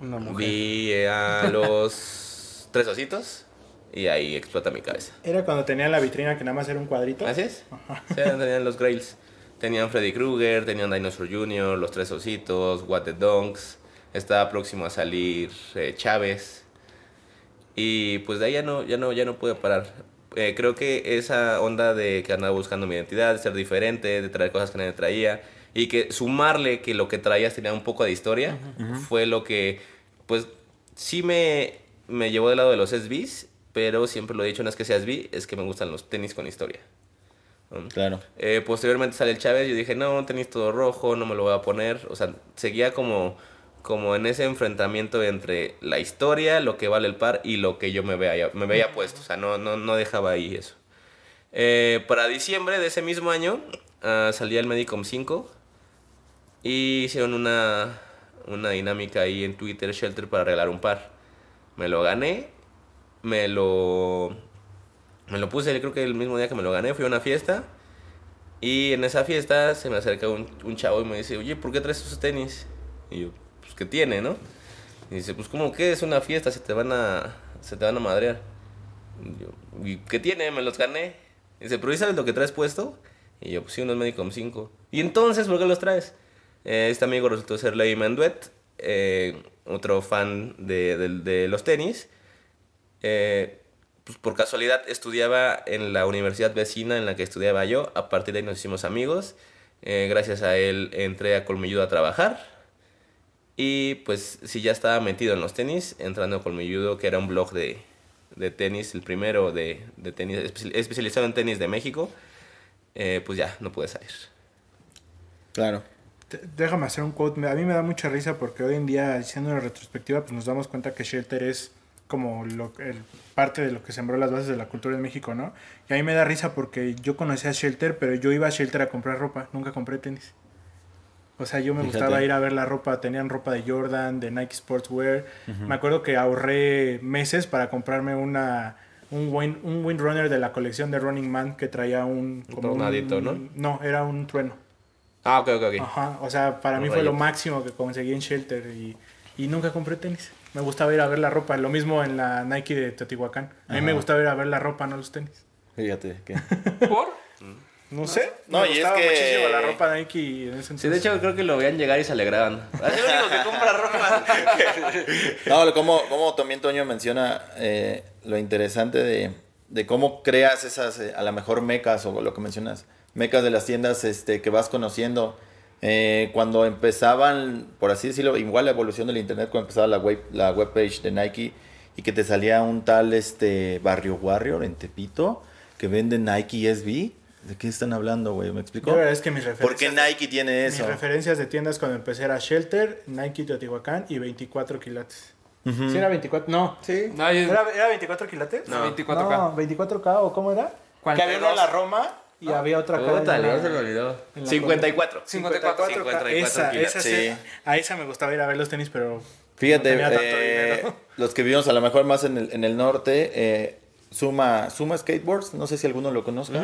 Una mujer. vi eh, a los (laughs) tres ositos y ahí explota mi cabeza. Era cuando tenía la vitrina que nada más era un cuadrito. ¿Así es? Sí, tenían los Grails. Tenían Freddy Krueger, tenían Dinosaur Jr., Los Tres Ositos, What the Donks. Estaba próximo a salir eh, Chávez. Y pues de ahí ya no, ya no, ya no pude parar. Eh, creo que esa onda de que andaba buscando mi identidad, de ser diferente, de traer cosas que nadie traía, y que sumarle que lo que traías tenía un poco de historia, fue lo que, pues, sí me, me llevó del lado de los SBs, pero siempre lo he dicho, no es que sea SB, es que me gustan los tenis con historia. Claro. eh, posteriormente sale el Chávez, yo dije, no, tenis todo rojo, no me lo voy a poner. O sea, seguía como, como en ese enfrentamiento entre la historia, lo que vale el par y lo que yo me veía, me veía puesto. O sea, no, no, no dejaba ahí eso. Eh, para diciembre de ese mismo año ah, salía el Medicom 5 y hicieron una, una dinámica ahí en Twitter Shelter para regalar un par. Me lo gané, me lo, me lo puse, creo que el mismo día que me lo gané, fui a una fiesta. Y en esa fiesta se me acerca un, un chavo y me dice, oye, ¿por qué traes esos tenis? Y yo, pues, ¿qué tiene, no? Y dice, pues, ¿cómo que es una fiesta? Se te van a, se te van a madrear. Y yo, ¿y qué tiene? Me los gané. Y dice, ¿pero ¿y lo que traes puesto? Y yo, pues sí, unos Medicom 5. ¿Y entonces por qué los traes? Eh, este amigo resultó ser Levi Manduet, eh, otro fan de- de los tenis. Eh, pues por casualidad estudiaba en la universidad vecina en la que estudiaba yo. A partir de ahí nos hicimos amigos. Eh, gracias a él entré a Colmilludo a trabajar. Y pues si ya estaba metido en los tenis, entrando a Colmilludo, que era un blog de, de tenis, el primero de, de tenis, espe- especializado en tenis de México, eh, pues ya no pude salir. Claro. Déjame hacer un quote. A mí me da mucha risa porque hoy en día, haciendo una retrospectiva, pues nos damos cuenta que Shelter es como lo, el, parte de lo que sembró las bases de la cultura en México, ¿no? Y a mí me da risa porque yo conocí a Shelter, pero yo iba a Shelter a comprar ropa, nunca compré tenis. O sea, yo me Fíjate. gustaba ir a ver la ropa, tenían ropa de Jordan, de Nike Sportswear. Me acuerdo que ahorré meses para comprarme una un wind, un windrunner de la colección de Running Man que traía un... Un tornadito, ¿no? No, era un trueno. Ah, ok, ok, ok. Ajá, o sea, para Un mí fue lo rayito. máximo que conseguí en Shelter y, y nunca compré tenis. Me gustaba ir a ver la ropa, lo mismo en la Nike de Teotihuacán. A mí me gustaba ir a ver la ropa, no los tenis. Fíjate que. (laughs) ¿Por? No sé, No, me y es gustaba que- muchísimo la ropa Nike en ese entonces. Sí, de hecho creo que lo veían llegar y se alegraban. (laughs) Es el único que compra ropa. (laughs) No, como, como también Toño menciona eh, lo interesante de, de cómo creas esas, eh, a lo mejor mecas o lo que mencionas, mecas de las tiendas este, que vas conociendo. Eh, cuando empezaban, por así decirlo, igual la evolución del internet, cuando empezaba la web, la webpage de Nike y que te salía un tal este Barrio Warrior en Tepito que vende Nike SB. ¿De qué están hablando, güey? ¿Me explico? Yo la verdad es que mis referencias... ¿Por qué Nike tiene Mis eso? referencias de tiendas cuando empecé era Shelter, Nike Teotihuacán y 24 quilates. Ujú. ¿Sí era 24? No. ¿Sí? No, yo- ¿Era, ¿Era 24 quilates? No, 24K. No, 24K o cómo era? Que había una en la Roma y había otra en Puta, la- se me olvidó. en la 54. 54. 54 Esa, esa Sí. sí. A esa me gustaba ir a ver los tenis, pero Fíjate, no eh, (laughs) los que vivimos a lo mejor más en el, en el norte, eh, Suma, Suma Skateboards, no sé si alguno lo conozca.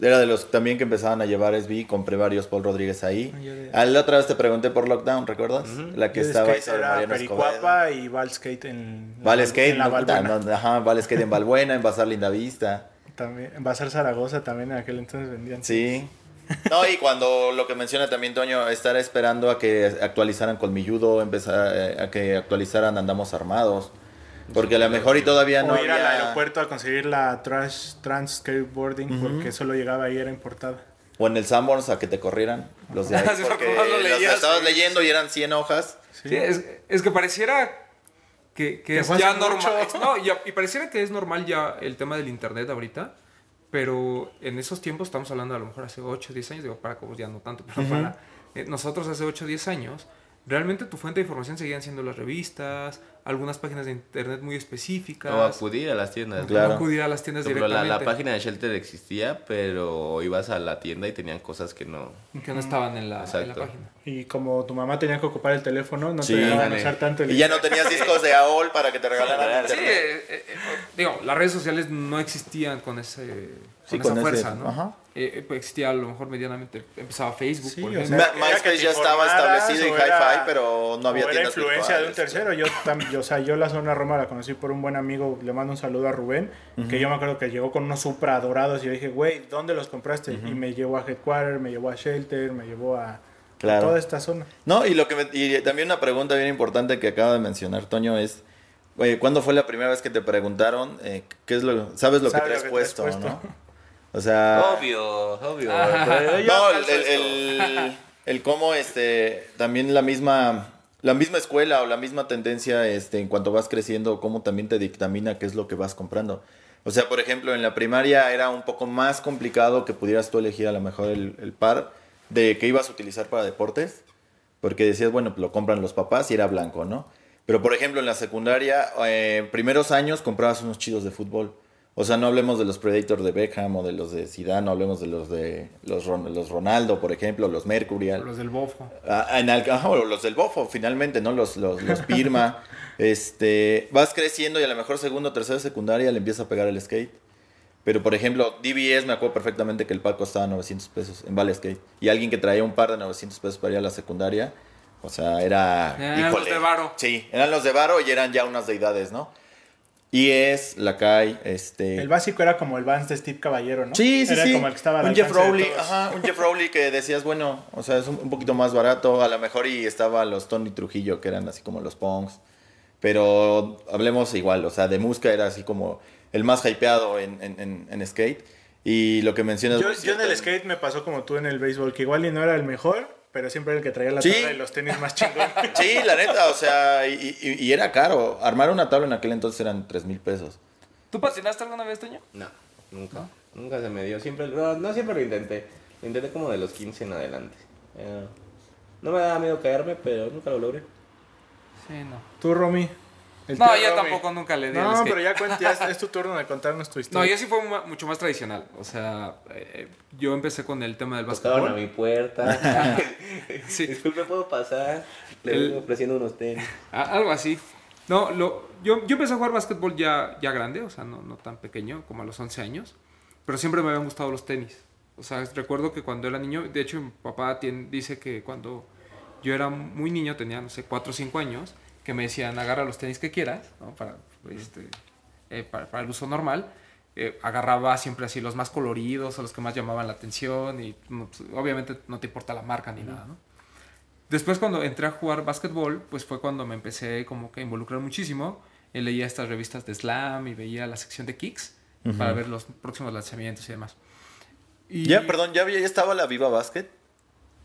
Era de los también que empezaban a llevar SB, compré varios Paul Rodríguez ahí. Ah, de- Ah, La otra vez te pregunté por Lockdown, ¿recuerdas? La que estaba ahí sobre Mariano Escobedo. Pericuapa y Val Skate en Val- Skate, en la no, puta, Valbuena. no, ajá, Vale Skate en Valbuena, en Bazar Linda Vista. También, en Bazar Zaragoza también en aquel entonces vendían. Sí. No, y cuando lo que menciona también Toño, estar esperando a que actualizaran Colmilludo, empezar eh, a que actualizaran Andamos Armados. Porque a lo mejor y todavía no o ir al había- aeropuerto a conseguir la trash, Trans Skateboarding porque solo llegaba ahí era importada. O en el Sanborns a que te corrieran los de ahí. (laughs) Porque los leías, estabas sí. leyendo y eran 100 hojas. Sí. Sí, es, es que pareciera que, es ya normal. No, ya- y pareciera que es normal ya el tema del internet ahorita. Pero en esos tiempos, estamos hablando a lo mejor hace 8 o 10 años, digo, para Cobos ya no tanto, pero para eh, nosotros hace 8 o 10 años, realmente tu fuente de información seguían siendo las revistas, algunas páginas de internet muy específicas. O acudir a las tiendas. Claro. no acudir a las tiendas la, directamente. la página de Shelter existía, pero ibas a la tienda y tenían cosas que no. Que no estaban en la, en la página. Y como tu mamá tenía que ocupar el teléfono, no Sí. te dejaban Dale. usar tanto el Y ya no tenías discos de AOL para que te regalaran Sí, internet. eh, eh, eh, digo, las redes sociales no existían con ese Sí, con con esa ese- fuerza, ¿no? ajá. Eh, eh, pues existía a lo mejor medianamente, empezaba Facebook, Sí, por o sea, MySpace te ya estaba establecido era- Hi-Fi, pero no había o era tiendas influencia de un tercero. Yo, tam- yo, o sea, yo la zona Roma la conocí por un buen amigo. Le mando un saludo a Rubén. Que yo me acuerdo que llegó con unos Supra dorados. Y yo dije, güey, ¿dónde los compraste? Y me llevó a Headquarter, me llevó a Shelter, me llevó a, toda esta zona. No, y lo que me- y también una pregunta bien importante que acaba de mencionar Toño es oye, ¿cuándo fue la primera vez que te preguntaron eh, qué es lo sabes lo que ¿Sabes traes lo que traes puesto, puesto? ¿no? (laughs) O sea, Obvio, obvio. Yo no, el, el, el- el cómo este también la misma la misma escuela o la misma tendencia este en cuanto vas creciendo cómo también te dictamina qué es lo que vas comprando. O sea, por ejemplo, en la primaria era un poco más complicado que pudieras tú elegir a lo mejor el, el par de que ibas a utilizar para deportes, porque decías, bueno, lo compran los papás y era blanco, ¿no? Pero por ejemplo, en la secundaria, eh, primeros años comprabas unos chidos de fútbol. O sea, no hablemos de los Predators de Beckham o de los de Zidane, no hablemos de los de los, Ron- los Ronaldo, por ejemplo, los Mercurial. Los del Bofo. Ah, en ajá, o los del Bofo, finalmente, ¿no? Los, los, los Pirma. (laughs) este, vas creciendo y a lo mejor segundo, tercero, secundaria le empieza a pegar el skate. Pero, por ejemplo, DBS me acuerdo perfectamente que el par costaba 900 pesos en Vale Skate. Y alguien que traía un par de 900 pesos para ir a la secundaria, o sea, era... Eran los de varo. Sí, eran los de Varo y eran ya unas deidades, ¿no? Y es, Lakai, este... El básico era como el Vans de Steve Caballero, ¿no? Sí, sí, era sí. como el que estaba al un Jeff Rowley, ajá, un Jeff Rowley que decías, bueno, o sea, es un, un poquito más barato, a lo mejor y estaba los Tony Trujillo, que eran así como los Punks, pero hablemos igual, o sea, de Musca era así como el más hypeado en, en, en- en skate, y lo que mencionas... Yo, muy yo en el skate me pasó como tú en el béisbol, que igual y no era el mejor, pero siempre era el que traía la Sí. tabla y los tenis más chingones. (laughs) Sí, la neta, o sea, y, y- y era caro, armar una tabla en aquel entonces eran 3 mil pesos. ¿Tú patinaste alguna vez, Toño? No, nunca. Nunca se me dio. Siempre, no, no siempre lo intenté. Lo intenté como de los 15 en adelante. Eh, no me daba miedo caerme, pero nunca lo logré. Sí, no. Tú, Romy. El No, yo tampoco nunca le di No, pero ya, cuen- ya es, (laughs) es tu turno de contarnos tu No, historia. yo sí fue mu- mucho más tradicional. O sea, eh, yo empecé con el tema del Tocaban a básquetbol. mi puerta. (laughs) Sí. Disculpe, ¿puedo pasar? Le El- vengo ofreciendo unos tenis. A- algo así. No, lo, yo, yo empecé a jugar básquetbol ya, ya grande, o sea, no, no tan pequeño, como a los 11 años. Pero siempre me habían gustado los tenis. O sea, recuerdo que cuando era niño, de hecho mi papá tien- dice que cuando yo era muy niño, tenía, no sé, 4 o 5 años, que me decían, agarra los tenis que quieras, ¿no? Para, este, eh, para, para el uso normal. Eh, agarraba siempre así los más coloridos o los que más llamaban la atención y no, pues, obviamente no te importa la marca ni nada, ¿no? Después cuando entré a jugar básquetbol, pues fue cuando me empecé como que a involucrar muchísimo. Y leía estas revistas de slam y veía la sección de kicks para ver los próximos lanzamientos y demás. Y Ya, perdón, ¿ya, había- ya estaba la Viva Basket?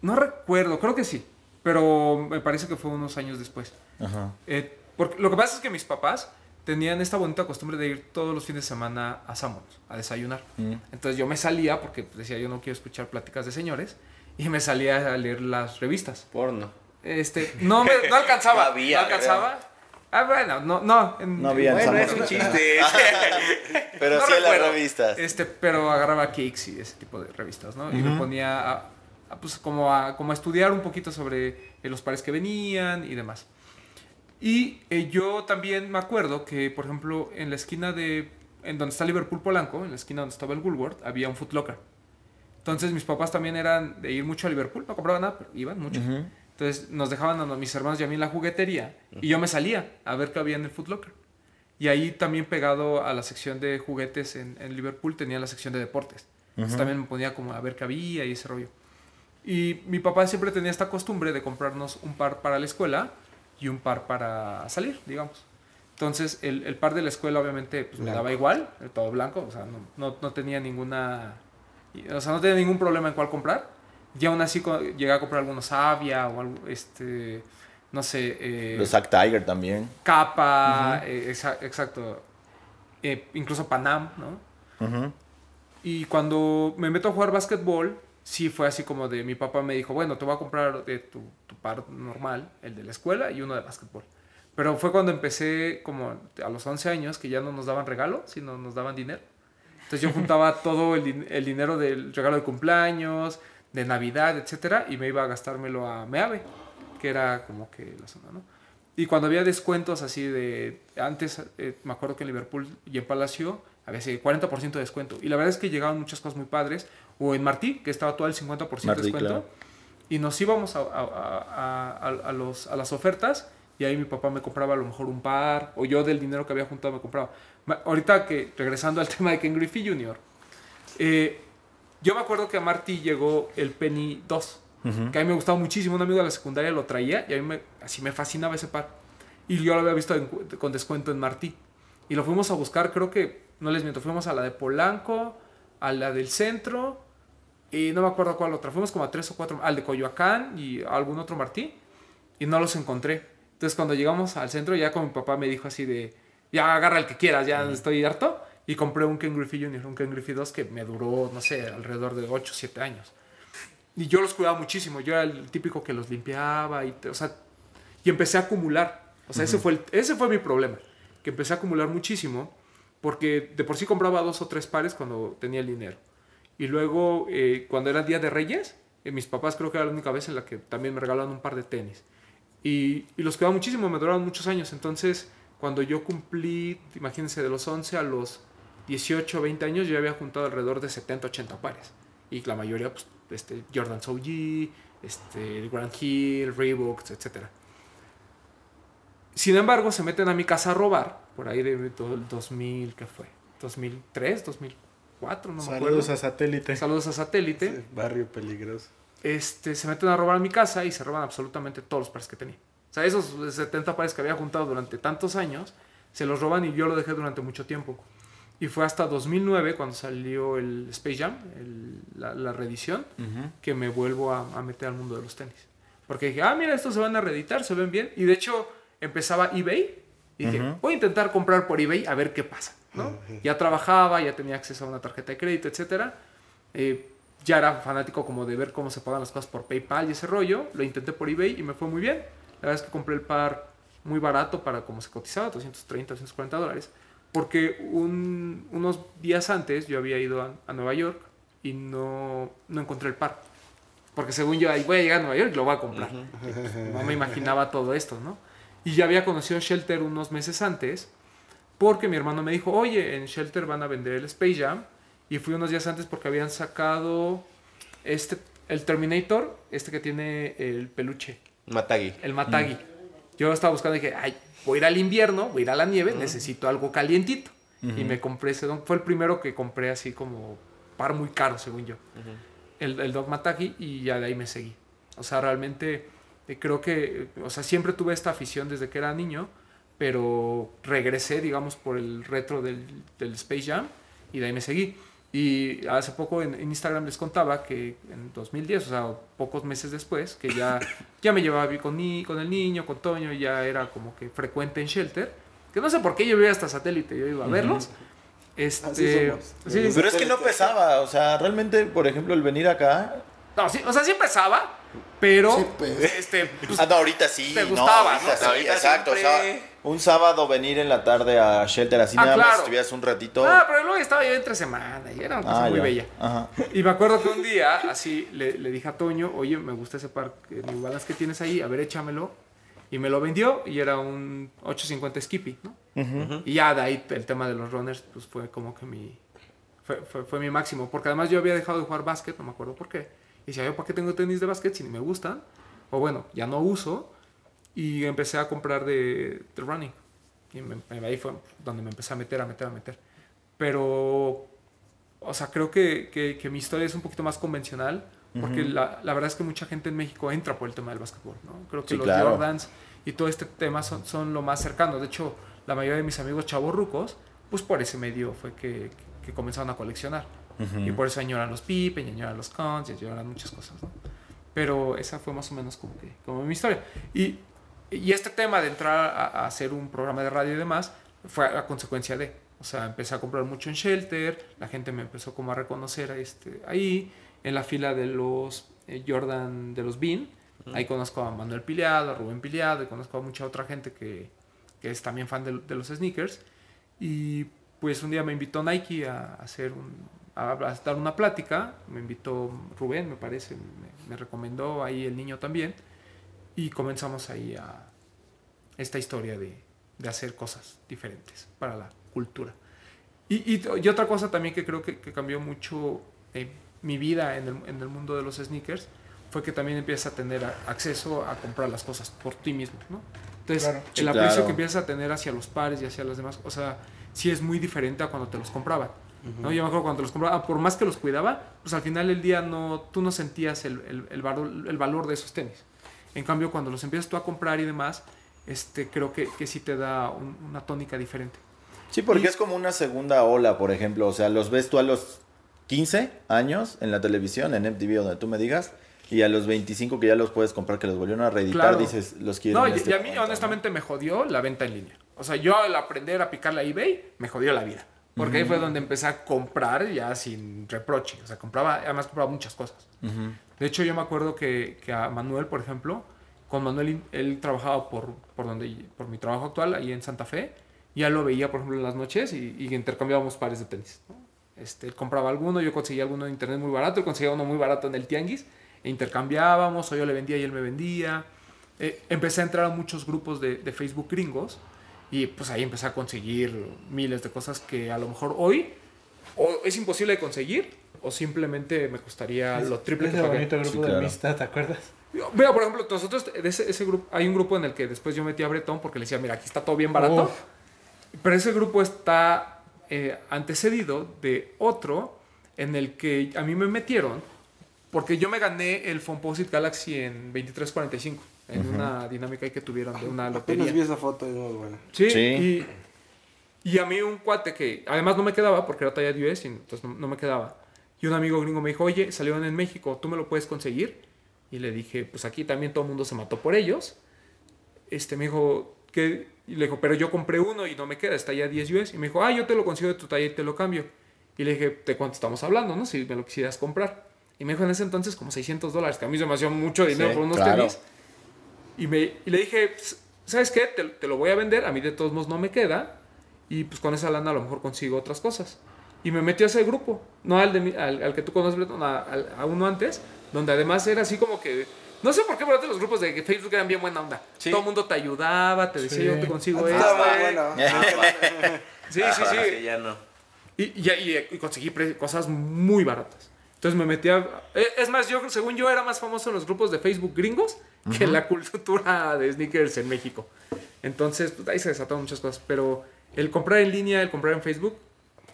No recuerdo, creo que sí. Pero me parece que fue unos años después. Ajá. Eh, porque lo que pasa es que mis papás tenían esta bonita costumbre de ir todos los fines de semana a Sammons a desayunar. Mm. Entonces yo me salía porque decía yo no quiero escuchar pláticas de señores y me salía a leer las revistas. Porno. Este, no, me, no alcanzaba. (laughs) No había, no alcanzaba. Ah, bueno, no, no. en- No había en Bueno, es un chiste. (laughs) Pero no sí en las revistas. Este, pero agarraba Kicks y ese tipo de revistas, ¿no? Y me ponía a, a, pues, como, a, como a estudiar un poquito sobre eh, los pares que venían y demás. Y eh, yo también me acuerdo que, por ejemplo, en la esquina de... En donde está Liverpool Polanco, en la esquina donde estaba el Woolworth, había un Foot Locker. Entonces mis papás también eran de ir mucho a Liverpool, no compraban nada, pero iban mucho. Entonces nos dejaban a mis hermanos y a mí en la juguetería y yo me salía a ver qué había en el Foot Locker. Y ahí también pegado a la sección de juguetes en, en Liverpool tenía la sección de deportes. Entonces también me ponía como a ver qué había y ese rollo. Y mi papá siempre tenía esta costumbre de comprarnos un par para la escuela y un par para salir, digamos. Entonces el, el par de la escuela obviamente pues, me daba igual, el todo blanco, o sea, no, no, no tenía ninguna... O sea, no tenía ningún problema en cuál comprar. Y aún así llegué a comprar algunos Avia o algo, este, no sé, eh, Los Zack Tiger también. Capa, eh, exa- exacto, eh, incluso Panam, ¿no? Ujú. Y cuando me meto a jugar básquetbol, sí fue así como de mi papá me dijo, bueno, te voy a comprar de tu, tu par normal, el de la escuela y uno de básquetbol. Pero fue cuando empecé como a los 11 años que ya no nos daban regalo, sino nos daban dinero. Entonces yo (laughs) juntaba todo el, el dinero del regalo de cumpleaños, de Navidad, etcétera, y me iba a gastármelo a Meave, que era como que la zona, ¿no? Y cuando había descuentos así de... Antes, eh, me acuerdo que en Liverpool y en Palacio había así 40% de descuento. Y la verdad es que llegaban muchas cosas muy padres. O en Martí, que estaba todo el 50% de Martí, descuento. claro. Y nos íbamos a, a- a- a- a los, a las ofertas y ahí mi papá me compraba a lo mejor un par, o yo del dinero que había juntado me compraba. Ahorita que, regresando al (laughs) tema de Ken Griffey Jr., eh, yo me acuerdo que a Marty llegó el Penny 2, que a mí me gustaba muchísimo, un amigo de la secundaria lo traía y a mí me, así me fascinaba ese par. Y yo lo había visto en con descuento en Martí. Y lo fuimos a buscar, creo que, no les miento, fuimos a la de Polanco, a la del centro, y no me acuerdo cuál otra. Fuimos como a tres o cuatro, al de Coyoacán y a algún otro Martí, y no los encontré. Entonces cuando llegamos al centro, ya con mi papá me dijo así de, ya agarra el que quieras, ya estoy harto. Y compré un Ken Griffey Jr., un Ken Griffey 2 que me duró, no sé, alrededor de 8 o 7 años. Y yo los cuidaba muchísimo. Yo era el típico que los limpiaba y, o sea, y empecé a acumular. O sea, ese, fue el- ese fue mi problema. Que empecé a acumular muchísimo porque de por sí compraba dos o tres pares cuando tenía el dinero. Y luego, eh, cuando era Día de Reyes, eh, mis papás creo que era la única vez en la que también me regalaron un par de tenis. Y, los cuidaba muchísimo, me duraron muchos años. Entonces, cuando yo cumplí, imagínense, de los 11 a los 18, 20 años, yo había juntado alrededor de 70, 80 pares. Y la mayoría, pues, este, Jordan OG, este, Grand Hill, Reeboks, etc. Sin embargo, se meten a mi casa a robar, por ahí de todo el 2000, ¿qué fue? 2003, 2004, no me acuerdo. Saludos a satélite. Saludos a Satélite Sí, barrio peligroso. este, se meten a robar mi casa y se roban absolutamente todos los pares que tenía. O sea, esos 70 pares que había juntado durante tantos años, se los roban y yo lo dejé durante mucho tiempo. Y fue hasta 2009 cuando salió el Space Jam, el- la, la reedición, que me vuelvo a, a meter al mundo de los tenis. Porque dije, ah, mira, estos se van a reeditar, se ven bien. Y de hecho empezaba eBay y dije, voy a intentar comprar por eBay a ver qué pasa. ¿no? Ya trabajaba, ya tenía acceso a una tarjeta de crédito, etcétera. Eh, ya era fanático como de ver cómo se pagan las cosas por PayPal y ese rollo. Lo intenté por eBay y me fue muy bien. La verdad es que compré el par muy barato para como se cotizaba, 230, 240 dólares. Porque un- unos días antes yo había ido a, a Nueva York y no, no encontré el par. Porque según yo, ahí voy a llegar a Nueva York y lo voy a comprar. No me imaginaba todo esto, ¿no? Y ya había conocido Shelter unos meses antes porque mi hermano me dijo, oye, en Shelter van a vender el Space Jam. Y fui unos días antes porque habían sacado este, el Terminator, este que tiene el peluche, Matagi. el Matagi. Yo estaba buscando y dije, ay, voy a ir al invierno, voy a ir a la nieve, necesito algo calientito. Y me compré ese don. Fue el primero que compré así como par muy caro, según yo. El, el Dog Matagi y ya de ahí me seguí. O sea, realmente creo que, o sea, siempre tuve esta afición desde que era niño, pero regresé, digamos, por el retro del, del Space Jam y de ahí me seguí. Y hace poco en, en Instagram les contaba que en 2010, o sea, pocos meses después, que ya, (laughs) ya me llevaba bien con, ni, con el niño, con Toño, ya era como que frecuente en Shelter. Que no sé por qué yo iba hasta satélite, yo iba a verlos. Este, Así somos. sí, Pero es que no pesaba, o sea, realmente, por ejemplo, el venir acá, no, sí, o sea, sí empezaba, pero Sí, pues. este, pues, Ah, no, ahorita sí. Te no, ahorita ¿no? sí, Ahorita exacto. siempre- o sea, un sábado venir en la tarde a Shelter así Ah, nada más estuvieras un ratito. Ah, pero luego estaba yo entre semana y era una cosa Ah, muy ya. bella. Ajá. Y me acuerdo que un día, así, le, le dije a Toño, oye, me gusta ese par de New Balance que tienes ahí, a ver, échamelo. Y me lo vendió y era un 850 Skippy, ¿no? Y ya de ahí el tema de los runners, pues fue como que mi, Fue, fue, fue mi máximo. Porque además yo había dejado de jugar básquet, no me acuerdo por qué. Decía, yo, ¿para qué tengo tenis de básquet si ni me gustan? O bueno, ya no uso. Y empecé a comprar de, de running. Y me- ahí fue donde me empecé a meter, a meter, a meter. Pero, o sea, creo que, que, que mi historia es un poquito más convencional. Porque la, la verdad es que mucha gente en México entra por el tema del básquetbol, ¿no? Creo que Sí, los claro. Jordans y todo este tema son, son lo más cercano. De hecho, la mayoría de mis amigos chavorrucos, pues por ese medio fue que, que comenzaron a coleccionar. Y por eso añoran los Pippen, y añoran los Cons, y añoran muchas cosas, ¿no? Pero esa fue más o menos como, que, como mi historia. Y, y este tema de entrar a, a hacer un programa de radio y demás fue a consecuencia de. O sea, empecé a comprar mucho en Shelter, la gente me empezó como a reconocer este, ahí, en la fila de los eh, Jordan, de los Bean. Ahí conozco a Manuel Piliado, a Rubén Piliado, y conozco a mucha otra gente que, que es también fan de, de los sneakers. Y pues un día me invitó Nike a hacer un, a, a dar una plática. Me invitó Rubén, me parece, me, me recomendó ahí el niño también. Y comenzamos ahí a esta historia de, de hacer cosas diferentes para la cultura. Y, y, y otra cosa también que creo que, que cambió mucho eh, mi vida en el, en el mundo de los sneakers fue que también empiezas a tener a- acceso a comprar las cosas por ti mismo, ¿no? Entonces, Claro. el aprecio claro. que empiezas a tener hacia los pares y hacia los demás, o sea, sí es muy diferente a cuando te los compraban. ¿No? Yo me acuerdo cuando los compraba, por más que los cuidaba, pues al final del día no, tú no sentías el, el, el valor, el valor de esos tenis. En cambio, cuando los empiezas tú a comprar y demás, este, creo que, que sí te da un- una tónica diferente. Sí, porque Y- es como una segunda ola, por ejemplo. O sea, los ves tú a los 15 años en la televisión, en MTV, donde tú me digas, y a los 25 que ya los puedes comprar, que los volvieron a reeditar, Claro. dices, los quiero. No, y, este y a mí momento, ¿no? honestamente me jodió la venta en línea. O sea, yo al aprender a picarle a eBay, me jodió la vida. Porque ahí fue donde empecé a comprar ya sin reproche. O sea, compraba, además compraba muchas cosas. De hecho, yo me acuerdo que, que a Manuel, por ejemplo, con Manuel él trabajaba por, por, donde, por mi trabajo actual, ahí en Santa Fe. Ya lo veía, por ejemplo, en las noches y, y intercambiábamos pares de tenis. ¿no? Este, él compraba alguno, yo conseguía alguno en internet muy barato, él conseguía uno muy barato en el tianguis. E intercambiábamos, o yo le vendía y él me vendía. Eh, empecé a entrar a muchos grupos de, de Facebook gringos y pues ahí empecé a conseguir miles de cosas que a lo mejor hoy o es imposible de conseguir o simplemente me costaría lo triple que Ese pagué. bonito grupo Sí, de claro. amistad, ¿te acuerdas? Mira, por ejemplo, nosotros, ese, ese grupo, hay un grupo en el que después yo metí a Bretón porque le decía, mira, aquí está todo bien barato. Uf. Pero ese grupo está eh, antecedido de otro en el que a mí me metieron porque yo me gané el Fomposite Galaxy en 2345 en una dinámica ahí que tuvieron de una Apenas lotería. vi esa foto, es muy buena. Sí, Sí. Y, y a mí un cuate que además no me quedaba porque era talla 10 y entonces no, no me quedaba. Y un amigo gringo me dijo, oye, salieron en México, ¿tú me lo puedes conseguir? Y le dije, pues aquí también todo el mundo se mató por ellos. Este me dijo, ¿qué? Y le dijo, pero yo compré uno y no me queda, está ya 10 US. Y me dijo, ah, yo te lo consigo de tu talla y te lo cambio. Y le dije, ¿de cuánto estamos hablando, no? Si me lo quisieras comprar. Y me dijo en ese entonces como 600 dólares, que a mí se me hacía mucho dinero Sí, por unos claro. tenis. Y, me, y le dije, ¿sabes qué? Te, te lo voy a vender, a mí de todos modos no me queda. Y pues con esa lana a lo mejor consigo otras cosas. Y me metí a ese grupo, no al, de mi- al, al que tú conoces, Breton, a, a uno antes, donde además era así como que... No sé por qué, pero antes los grupos de Facebook eran bien buena onda. Sí. Todo el mundo te ayudaba, te decía Sí. yo te consigo Ah, esto. estaba bueno. (laughs) Sí, sí, sí. ya no. Y, y, y- y conseguí cosas muy baratas. Entonces me metí a... eh, Es más, yo según yo era más famoso en los grupos de Facebook gringos (laughs) que la cultura de sneakers en México. Entonces, pues, ahí se desataron muchas cosas. Pero el comprar en línea, el comprar en Facebook,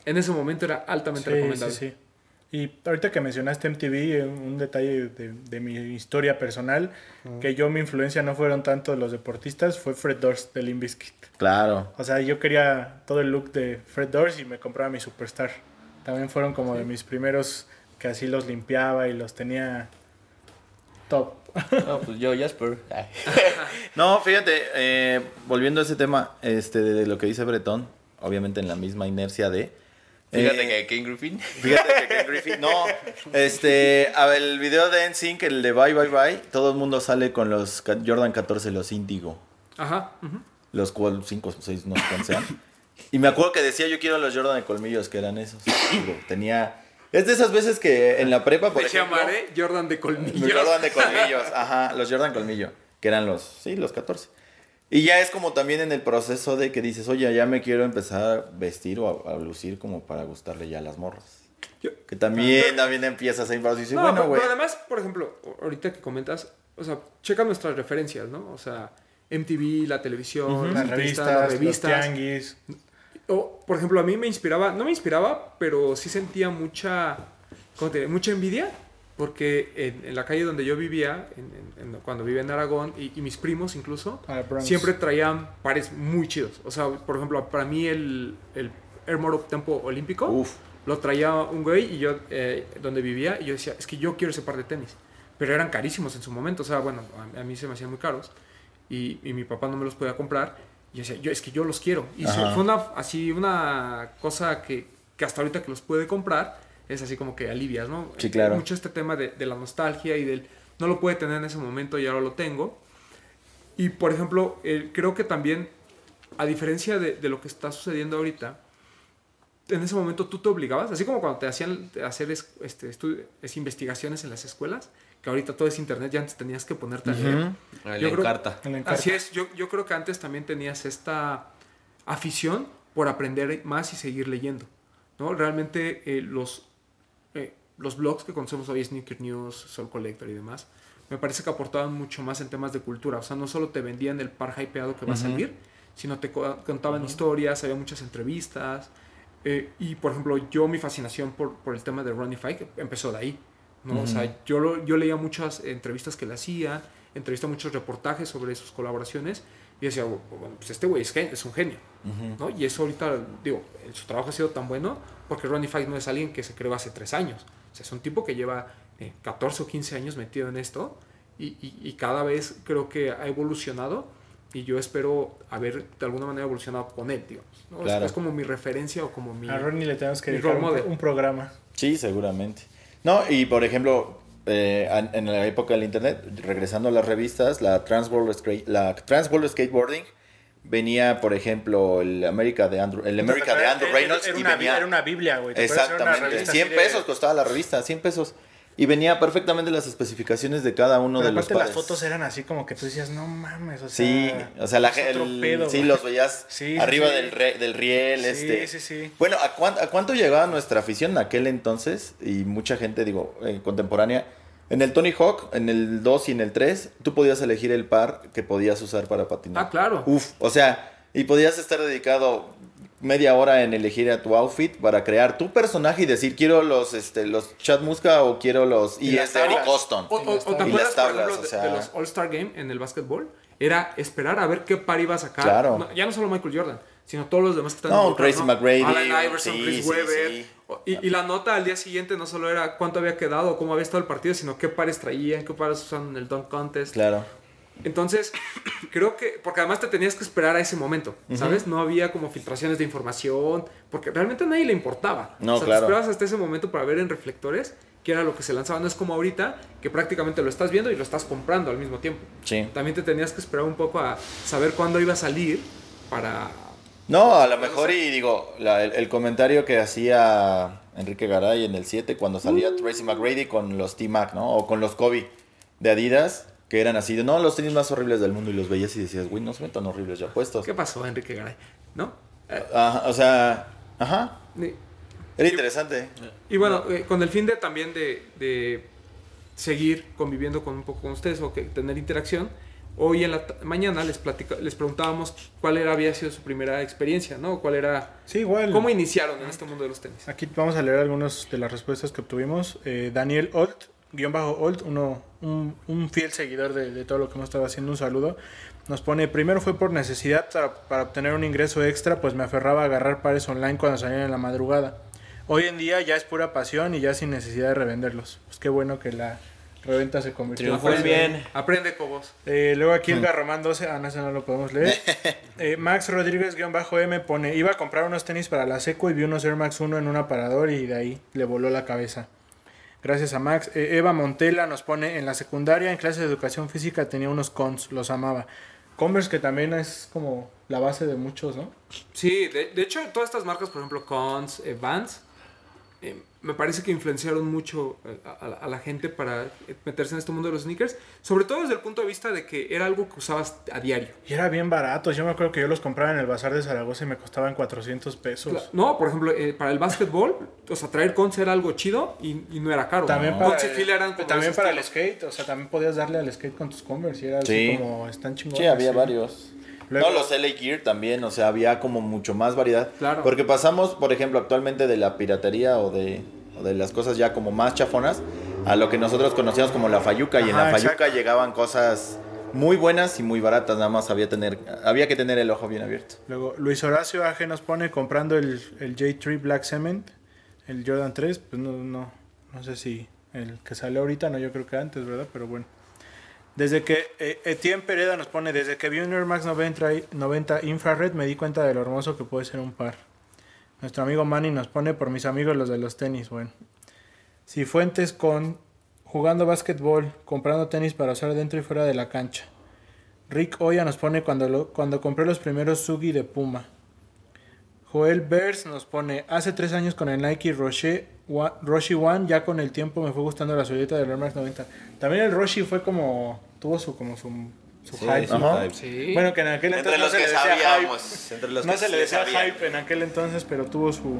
en ese momento era altamente Sí, recomendable. sí, sí. Y ahorita que mencionaste MTV, eh, un detalle de, de mi historia personal, que yo mi influencia no fueron tanto los deportistas, fue Fred Durst de Limp Bizkit. Claro. O sea, yo quería todo el look de Fred Durst y me compraba mi Superstar. También fueron como de mis primeros que así los limpiaba y los tenía top. No, pues yo, Jasper. (laughs) No, fíjate, eh, volviendo a ese tema este, de lo que dice Bretón, obviamente en la misma inercia de... Fíjate eh, que Ken Griffin. Fíjate que Ken Griffin, no, este, a ver, el video de NSYNC, el de Bye Bye Bye, todo el mundo sale con los Jordan 14, los Indigo, Ajá. los cual 5 o 6, no sé cuántos sean. Y me acuerdo que decía, yo quiero los Jordan de colmillos, que eran esos. Tenía... Es de esas veces que en la prepa, por ejemplo... llamaré Jordan de Los colmillos. Jordan de (laughs) colmillos, ajá, los Jordan colmillo, que eran los, sí, los 14. Y ya es como también en el proceso de que dices, oye, ya me quiero empezar a vestir o a, a lucir como para gustarle ya a las morras. Yo- Que también, también empiezas a dices, No, bueno, güey. pero además, por ejemplo, ahorita que comentas, o sea, checa nuestras referencias, ¿no? O sea, MTV, la televisión, Las las revistas, las los revistas. tianguis. O, por ejemplo, a mí me inspiraba, no me inspiraba, pero sí sentía mucha, ¿cómo te diré? Mucha envidia, porque en, en la calle donde yo vivía, en- en- en- cuando vivía en Aragón, y, y mis primos incluso, Ah, siempre traían pares muy chidos. O sea, por ejemplo, para mí el, el Airmore Tempo Olímpico Uf. lo traía un güey y yo, eh, donde vivía, y yo decía, es que yo quiero ese par de tenis. Pero eran carísimos en su momento, o sea, bueno, a, a mí se me hacían muy caros, y, y mi papá no me los podía comprar, yo decía, yo, es que yo los quiero. Y se- fue una, así una cosa que, que hasta ahorita que los puede comprar, es así como que alivias, ¿no? Sí, claro. Mucho este tema de, de la nostalgia y del, no lo puede tener en ese momento y ahora lo tengo. Y por ejemplo, eh, creo que también, a diferencia de, de lo que está sucediendo ahorita, en ese momento tú te obligabas, así como cuando te hacían hacer es- este, estu- es investigaciones en las escuelas, que ahorita todo es internet, ya antes tenías que ponerte a leer. Ah, Yo creo- encarta. En la encarta. Así es, yo, yo creo que antes también tenías esta afición por aprender más y seguir leyendo. ¿no? Realmente eh, los, eh, los blogs que conocemos hoy, Sneaker News, Soul Collector y demás, me parece que aportaban mucho más en temas de cultura. O sea, no solo te vendían el par hypeado que va a salir, sino te co- contaban historias, había muchas entrevistas. eh, y por ejemplo, yo mi fascinación por, por el tema de Ronnie Fike empezó de ahí. ¿No? O sea, yo, lo- yo leía muchas entrevistas que le hacía, entrevista muchos reportajes sobre sus colaboraciones y decía, "Bu- bueno, pues este güey es, gen- es un genio. ¿no? Y eso ahorita, digo, su trabajo ha sido tan bueno porque Ronnie Fike no es alguien que se creó hace tres años. O sea, es un tipo que lleva eh, 14 o 15 años metido en esto y, y- y cada vez creo que ha evolucionado y yo espero haber de alguna manera evolucionado con él, digamos. ¿no? Es- Claro. Es, como mi referencia o como mi... A Ronnie le tenemos que un, un programa. Sí, seguramente. No, y por ejemplo, eh, en la época del internet, regresando a las revistas, la Trans World, la Trans World Skateboarding venía, por ejemplo, el América de Andrew, el América de Andrew Reynolds Era y una, venía era una biblia, güey. una exactamente revista 100 así de- pesos costaba la revista, 100 pesos. Y venía perfectamente las especificaciones de cada uno Pero de los aparte las pares. fotos eran así como que tú decías, no mames, o sea... Sí, o sea, la, el- pedo, sí los veías (laughs) Sí, arriba sí. Del, re- del riel, Sí, este. sí, sí. Bueno, ¿a, cuán- a cuánto llegaba nuestra afición en aquel entonces? Y mucha gente, digo, eh, contemporánea. En el Tony Hawk, en el 2 y en el 3, tú podías elegir el par que podías usar para patinar. Ah, claro. Uf, o sea, y podías estar dedicado media hora en elegir a tu outfit para crear tu personaje y decir, quiero los, este, los Chad Muska o quiero los Y y las es de Eric. Coston. O, o- o te Y acuerdas, las tablas, por ejemplo, o de- sea- de, los All-Star Game en el básquetbol? Era esperar a ver qué par iba a sacar. Claro. No, ya no solo Michael Jordan, sino todos los demás que están No, Tracy McGrady, Allen Iverson, sí, Chris sí, Webber. sí. Y, y la nota al día siguiente no solo era cuánto había quedado o cómo había estado el partido, sino qué pares traían, qué pares usaban en el dunk contest. Claro. Entonces, (clears throat) creo que, porque además te tenías que esperar a ese momento, ¿sabes? No había como filtraciones de información, porque realmente a nadie le importaba. No, o sea, claro. te esperabas hasta ese momento para ver en reflectores qué era lo que se lanzaba. No es como ahorita, que prácticamente lo estás viendo y lo estás comprando al mismo tiempo. Sí. También te tenías que esperar un poco a saber cuándo iba a salir para... No, a lo mejor y digo, la- el, el comentario que hacía Enrique Garay en el 7 cuando salía Tracy McGrady con los T-Mac, ¿no? O con los Kobe de Adidas, que eran así de, no, los tenis más horribles del mundo y los veías y decías, güey, no se ven tan horribles ya puestos. ¿Qué pasó, Enrique Garay? ¿No? Eh, Ajá, o sea, ajá, era interesante. Y bueno, eh, con el fin de también de, de seguir conviviendo con un poco con ustedes o que tener interacción, hoy en la mañana les platica, les preguntábamos cuál era, había sido su primera experiencia, ¿no? ¿Cuál era, Sí, igual. cómo iniciaron en este mundo de los tenis? Aquí vamos a leer algunas de las respuestas que obtuvimos. Eh, Daniel Olt, guion bajo Olt, uno, un, un fiel seguidor de, de todo lo que hemos estado haciendo, un saludo. Nos pone, primero fue por necesidad para, para obtener un ingreso extra, pues me aferraba a agarrar pares online cuando salían en la madrugada. Hoy en día ya es pura pasión y ya sin necesidad de revenderlos. Pues qué bueno que la reventa se convirtió en Triunfó el pasión. bien. Aprende, Cobos. Eh, luego aquí el Garromán 12, ah, no, ese no lo podemos leer. (laughs) Eh, Max Rodríguez-M pone, iba a comprar unos tenis para la seco y vi unos Air Max 1 en un aparador y de ahí le voló la cabeza. Gracias a Max. Eh, Eva Montela nos pone, en la secundaria, en clase de educación física, tenía unos cons, los amaba. Converse que también es como la base de muchos, ¿no? Sí, de, de hecho, todas estas marcas, por ejemplo, Cons, eh, Vans, eh, me parece que influenciaron mucho a, a la- a la gente para meterse en este mundo de los sneakers, sobre todo desde el punto de vista de que era algo que usabas a diario. Y era bien barato. Yo me acuerdo que yo los compraba en el bazar de Zaragoza y me costaban 400 pesos. No, por ejemplo, eh, para el básquetbol, o sea, traer Conce era algo chido y, y no era caro. También ¿no? para, el, eran también para el skate, o sea, también podías darle al skate con tus Converse y era así Sí. como están chingones. Sí, había varios. Luego- no, los LA Gear también, o sea, había como mucho más variedad. Claro. Porque pasamos, por ejemplo, actualmente de la piratería o de, o de las cosas ya como más chafonas a lo que nosotros conocíamos como la Fayuca. y en la Fayuca exacto. llegaban cosas muy buenas y muy baratas, nada más había, tener, había que tener el ojo bien abierto. Luego, Luis Horacio Aje nos pone comprando el, el J3 Black Cement, el Jordan 3, pues no, no, no sé si el que sale ahorita, no, yo creo que antes, ¿verdad? Pero bueno. Desde que eh, Etienne Pereda nos pone, desde que vi un Air Max 90, y- 90 Infrared me di cuenta de lo hermoso que puede ser un par. Nuestro amigo Manny nos pone por mis amigos los de los tenis, bueno. Si Fuentes con jugando básquetbol, comprando tenis para usar dentro y fuera de la cancha. Rick Oya nos pone cuando, lo- cuando compré los primeros Sugi de Puma. Joel Bers nos pone, hace tres años con el Nike Roche, Wa- Roshi One, ya con el tiempo me fue gustando la solita del Air Max 90. También el Roshi fue como, tuvo su, como su, su Sí, hype. Sí. Bueno, que en aquel Entre entonces los no se que le decía sabíamos. hype. Entre los no que se le decía sabían. hype en aquel entonces, pero tuvo su,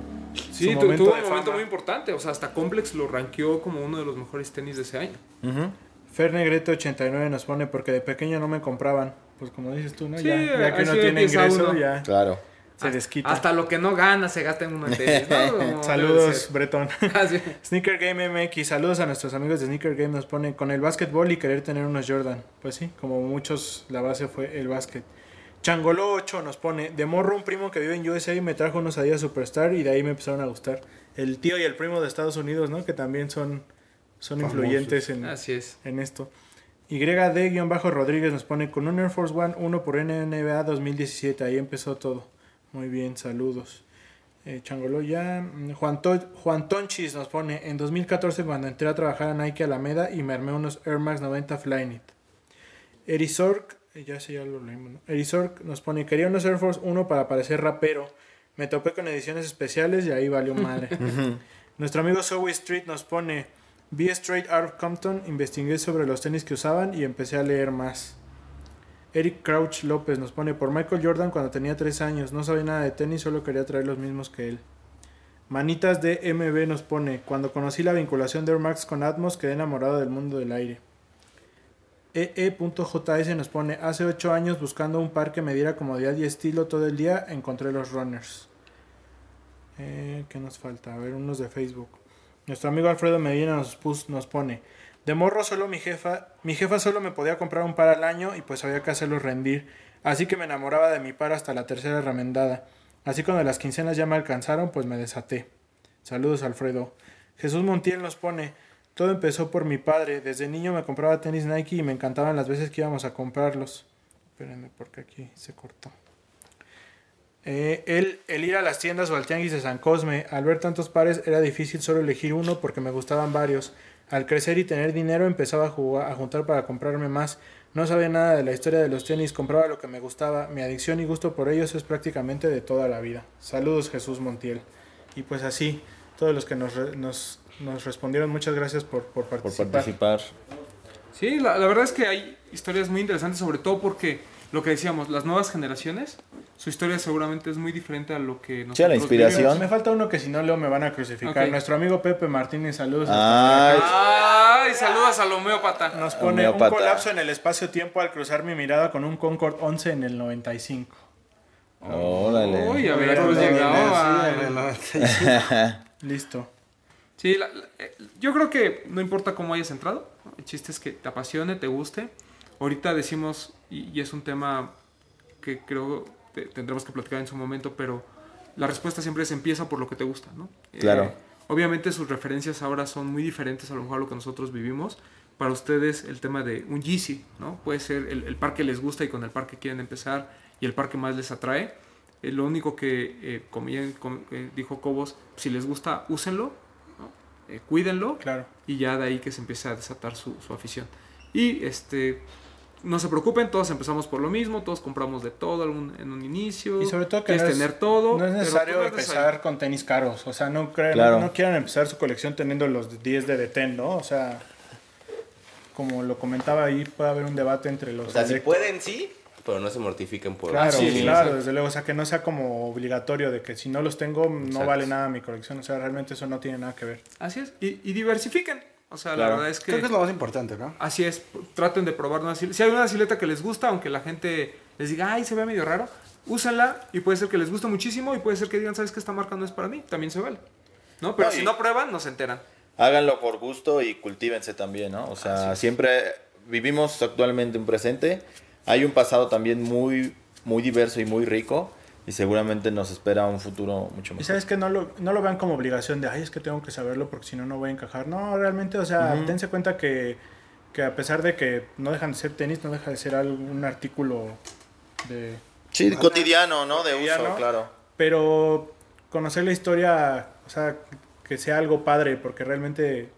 Sí, tu- momento tuvo de un momento fama. muy importante. O sea, hasta Complex lo rankeó como uno de los mejores tenis de ese año. Ujú. Fer Negrete 89 nos pone porque de pequeño no me compraban. Pues como dices tú, ¿no? Sí, ya, ya que uno tiene ingreso, uno. ya Claro. Se desquita. Hasta lo que no gana se gasta en una tenis. ¿no? (laughs) Saludos. Bretón. (laughs) Ah. Sneaker Game MX, saludos a nuestros amigos de Sneaker Game, nos ponen con el básquetbol y querer tener unos Jordan. Pues sí, como muchos, la base fue el básquet. Changolo 8 nos pone, de morro un primo que vive en USA me trajo unos Adidas Superstar y de ahí me empezaron a gustar. El tío y el primo de Estados Unidos, ¿no? Que también son, son influyentes en, Así es. en esto. YD-Rodríguez nos pone con un Air Force One 1 por NBA 2017. Ahí empezó todo. Muy bien, saludos. Eh, Changolo ya. Mm, Juan, To- Juan Tonchis nos pone en 2014 cuando entré a trabajar a Nike Alameda y me armé unos Air Max 90 Flyknit. Erizork, eh, ya sé, ya lo leímos, ¿no? Erizork nos pone quería unos Air Force 1 para parecer rapero. Me topé con ediciones especiales y ahí valió madre. (laughs) Nuestro amigo Zoe Street nos pone Vi Straight Out of Compton, investigué sobre los tenis que usaban y empecé a leer más. Eric Crouch López nos pone por Michael Jordan cuando tenía 3 años, no sabía nada de tenis, solo quería traer los mismos que él. Manitas de MB nos pone, cuando conocí la vinculación de Air Max con Atmos quedé enamorado del mundo del aire. EE.js nos pone, hace 8 años buscando un par que me diera comodidad y estilo todo el día, encontré los runners. Eh, ¿Qué nos falta? A ver, unos de Facebook. Nuestro amigo Alfredo Medina nos, nos pone, de morro solo mi jefa, mi jefa solo me podía comprar un par al año y pues había que hacerlo rendir. Así que me enamoraba de mi par hasta la tercera remendada. Así cuando las quincenas ya me alcanzaron, pues me desaté. Saludos Alfredo. Jesús Montiel nos pone, todo empezó por mi padre. Desde niño me compraba tenis Nike y me encantaban las veces que íbamos a comprarlos. Espérenme porque aquí se cortó. Eh, el, ir a las tiendas o al tianguis de San Cosme, al ver tantos pares era difícil solo elegir uno porque me gustaban varios. Al crecer y tener dinero empezaba a, jugar- a juntar para comprarme más. No sabía nada de la historia de los tenis, compraba lo que me gustaba. Mi adicción y gusto por ellos es prácticamente de toda la vida. Saludos Jesús Montiel. Y pues así, todos los que nos, re- nos, nos respondieron, muchas gracias por, por Por participar. participar. Sí, la, la verdad es que hay historias muy interesantes, sobre todo porque lo que decíamos, las nuevas generaciones, su historia seguramente es muy diferente a lo que nosotros Sí, la inspiración. vivimos. Me falta uno que si no leo me van a crucificar. Nuestro amigo Pepe Martínez, saludos. Ay, Ay, saludos al homeópata. Nos pone Homeópata. un colapso en el espacio-tiempo al cruzar mi mirada con un Concord 11 en el 95. órale. Uy, a ver, pues llegaba. sí, en el 95. Listo. Sí, la- la- eh, yo creo que no importa cómo hayas entrado, el chiste es que te apasione, te guste. Ahorita decimos, y, y es un tema que creo que tendremos que platicar en su momento, pero la respuesta siempre es empieza por lo que te gusta, ¿no? Eh, Claro. obviamente sus referencias ahora son muy diferentes a lo mejor a lo que nosotros vivimos. Para ustedes el tema de un Yeezy, ¿no? Puede ser el, el par que les gusta y con el par que quieren empezar y el par que más les atrae. Eh, lo único que, eh, como com- eh, dijo Cobos, si les gusta, úsenlo, ¿no? Eh, cuídenlo Claro. y ya de ahí que se empiece a desatar su, su afición. Y este no se preocupen, todos empezamos por lo mismo, todos compramos de todo algún- en un inicio. Y sobre todo que no es, tener todo. no es necesario empezar con tenis caros. O sea, no, crean, Claro. no quieran empezar su colección teniendo los 10 de Deten, ¿no? O sea, como lo comentaba ahí, puede haber un debate entre los... O sea, si pueden, sí, pero no se mortifiquen por... Claro, Sí, sí, claro, desde luego. O sea, que no sea como obligatorio de que si no los tengo no Exacto. vale nada mi colección. O sea, realmente eso no tiene nada que ver. Así es. Y, y diversifiquen. O sea, la verdad es que. Creo que es lo más importante, ¿no? Así es, traten de probar una silueta. Si hay una silueta que les gusta, aunque la gente les diga, ay, se ve medio raro, úsenla y puede ser que les guste muchísimo y puede ser que digan, ¿sabes que esta marca no es para mí? También se vale. ¿No? Pero No, si no prueban, no se enteran. Háganlo por gusto y cultívense también, ¿no? O sea, siempre vivimos actualmente un presente. Hay un pasado también muy, muy diverso y muy rico. Y seguramente nos espera un futuro mucho Y mejor. sabes que no lo, no lo vean como obligación de, ay, es que tengo que saberlo porque si no, no voy a encajar. No, realmente, o sea, dense cuenta que, que a pesar de que no dejan de ser tenis, no deja de ser algún artículo de... Sí, cotidiano, ¿no? De uso, claro. Pero conocer la historia, o sea, que sea algo padre, porque realmente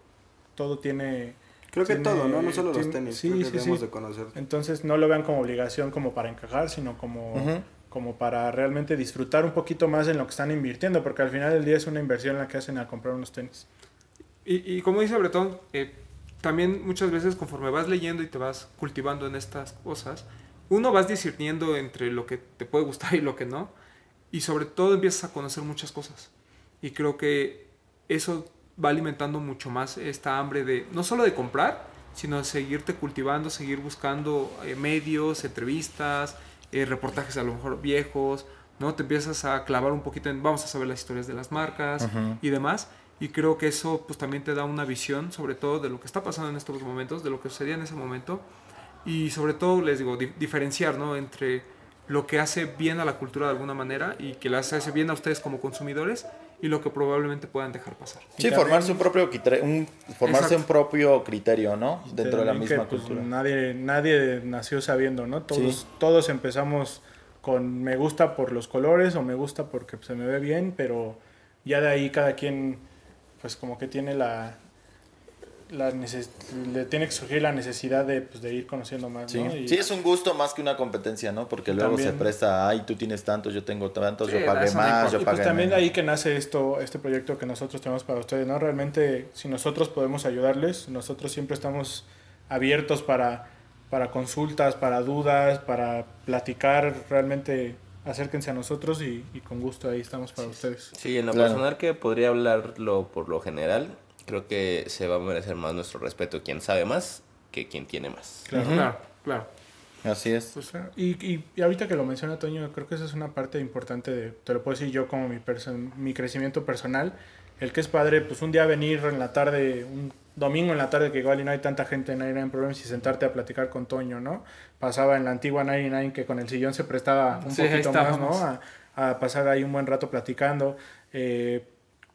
todo tiene... Creo que tiene- todo, ¿no? No solo los tenis. Sí, creo que sí, debemos sí. de conocer. Entonces no lo vean como obligación como para encajar, sino como. Como para realmente disfrutar un poquito más en lo que están invirtiendo, porque al final del día es una inversión la que hacen al comprar unos tenis. Y, y como dice Bretón, eh, también muchas veces conforme vas leyendo y te vas cultivando en estas cosas, uno vas discerniendo entre lo que te puede gustar y lo que no, y sobre todo empiezas a conocer muchas cosas. Y creo que eso va alimentando mucho más esta hambre de, no solo de comprar, sino de seguirte cultivando, seguir buscando eh, medios, entrevistas, eh, reportajes a lo mejor viejos, ¿no? Te empiezas a clavar un poquito en, vamos a saber las historias de las marcas y demás. Y creo que eso pues también te da una visión sobre todo de lo que está pasando en estos momentos, de lo que sucedía en ese momento. Y sobre todo, les digo, di- diferenciar, ¿no? Entre lo que hace bien a la cultura de alguna manera y que les hace bien a ustedes como consumidores y lo que probablemente puedan dejar pasar. Sí, también- formarse un propio criterio, un, formarse Exacto. un propio criterio, ¿no? Dentro de la que, misma pues, cultura. nadie, nadie nació sabiendo, ¿no? Todos, Sí. todos empezamos con me gusta por los colores o me gusta porque se me ve bien, pero ya de ahí cada quien pues como que tiene la, la le tiene que surgir la necesidad de, pues, de ir conociendo más, Sí. ¿no? Y- sí, es un gusto más que una competencia, ¿no? Porque Y luego también- se presta, ay, tú tienes tantos, yo tengo tantos, Sí, yo pagué más, yo Y pagué pues también de menos. ahí que nace esto, este proyecto que nosotros tenemos para ustedes, ¿no? Realmente, si nosotros podemos ayudarles, nosotros siempre estamos abiertos para, para consultas, para dudas, para platicar, realmente acérquense a nosotros y, y con gusto ahí estamos para ustedes. Sí, en lo Claro. personal que podría hablarlo por lo general, creo que se va a merecer más nuestro respeto quien sabe más que quien tiene más. Claro. Claro, claro. Así es. Pues, ah, y, y, y ahorita que lo menciona Toño, creo que esa es una parte importante de, te lo puedo decir yo como mi, perso- mi crecimiento personal, el que es padre, pues un día venir en la tarde, un domingo en la tarde que igual y no hay tanta gente en 99 Problems y sentarte a platicar con Toño, ¿no? Pasaba en la antigua 99 que con el sillón se prestaba un Sí, poquito más. ¿no? A, a pasar ahí un buen rato platicando. eh,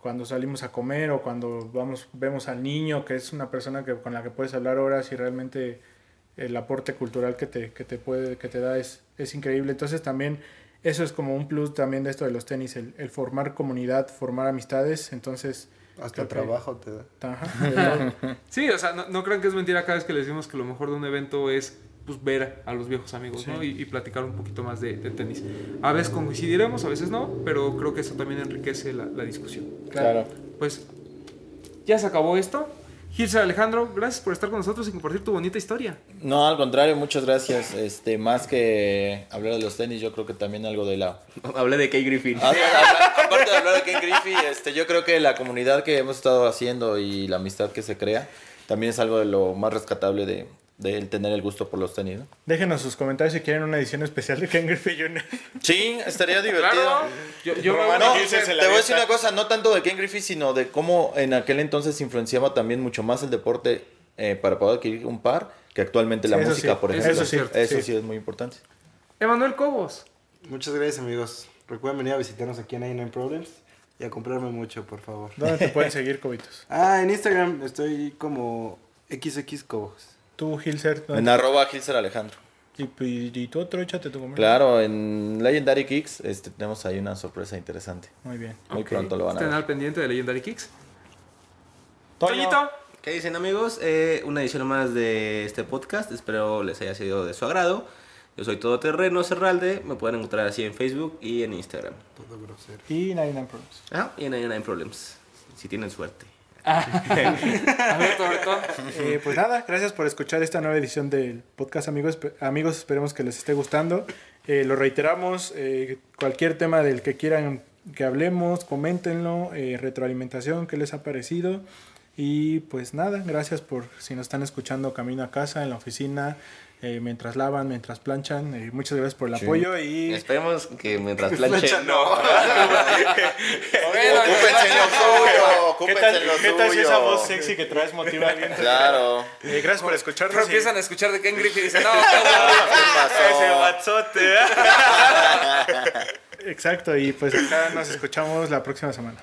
cuando salimos a comer o cuando vamos vemos al niño que es una persona que con la que puedes hablar horas y realmente el aporte cultural que te, que te puede que te da es, es increíble entonces también eso es como un plus también de esto de los tenis el, el formar comunidad formar amistades entonces Hasta que- trabajo te da. ajá. (laughs) Sí, o sea, no, no crean que es mentira cada vez que les decimos que lo mejor de un evento es pues, ver a los viejos amigos, ¿no? Y, y platicar un poquito más de, de tenis. A veces coincidiremos, a veces no, pero creo que eso también enriquece la, la discusión. Claro. Pues ya se acabó esto. Gilser Alejandro, gracias por estar con nosotros y compartir tu bonita historia. No, al contrario, muchas gracias. Este, más que hablar de los tenis, yo creo que también algo de la (laughs) Hablé de Kay Griffin. Ah, habla- Aparte de hablar de Ken Griffey, este, yo creo que la comunidad que hemos estado haciendo y la amistad que se crea también es algo de lo más rescatable de, de el tener el gusto por los tenis. ¿no? déjenos sus comentarios si quieren una edición especial de Ken Griffey Jr. Sí, estaría divertido. Claro, yo, yo No, te voy a decir una cosa, no tanto de Ken Griffey, sino de cómo en aquel entonces influenciaba también mucho más el deporte eh, para poder adquirir un par que actualmente la Sí, eso música, sí, por eso ejemplo. es cierto, Eso sí. sí es muy importante. Emanuel Cobos. Muchas gracias, amigos. Recuerden venir a visitarnos aquí en 99 Problems y a comprarme mucho, por favor. ¿Dónde te pueden (laughs) seguir, Cobitos? Ah, en Instagram estoy como XX Cobos. Tú, Gilser, ¿dónde En arroba Gilser Alejandro. y, y, y tú otro, échate tu comentario. Claro, en Legendary Kicks este, tenemos ahí una sorpresa interesante. Muy bien. Muy pronto lo van a ver. al pendiente de Legendary Kicks. Toñito. ¿Qué dicen amigos? Eh, una edición más de este podcast. Espero les haya sido de su agrado. Yo soy Todoterreno Cerralde. Me pueden encontrar así en Facebook y en Instagram. Todo grosero. Y 99 Problems. Ah, y en 99 Problems. Si tienen suerte. (laughs) Alberto Bretón. Eh, pues nada, gracias por escuchar esta nueva edición del podcast, amigos. Amigos, esperemos que les esté gustando. Eh, lo reiteramos, eh, cualquier tema del que quieran que hablemos, coméntenlo, eh, retroalimentación, qué les ha parecido. Y pues nada, gracias por si nos están escuchando camino a casa, en la oficina, eh, mientras lavan, mientras planchan. eh, muchas gracias por el apoyo y Esperemos que mientras planchen. No. (laughs) Bueno, Ocúpense en lo ¿qué tal si esa voz sexy que traes motiva a alguien? Claro. Eh, gracias por escucharnos. pero y- empiezan a escuchar de Ken Griffith y dicen, no, (laughs) Ese guatzote. (laughs) Exacto, y pues acá nos escuchamos la próxima semana.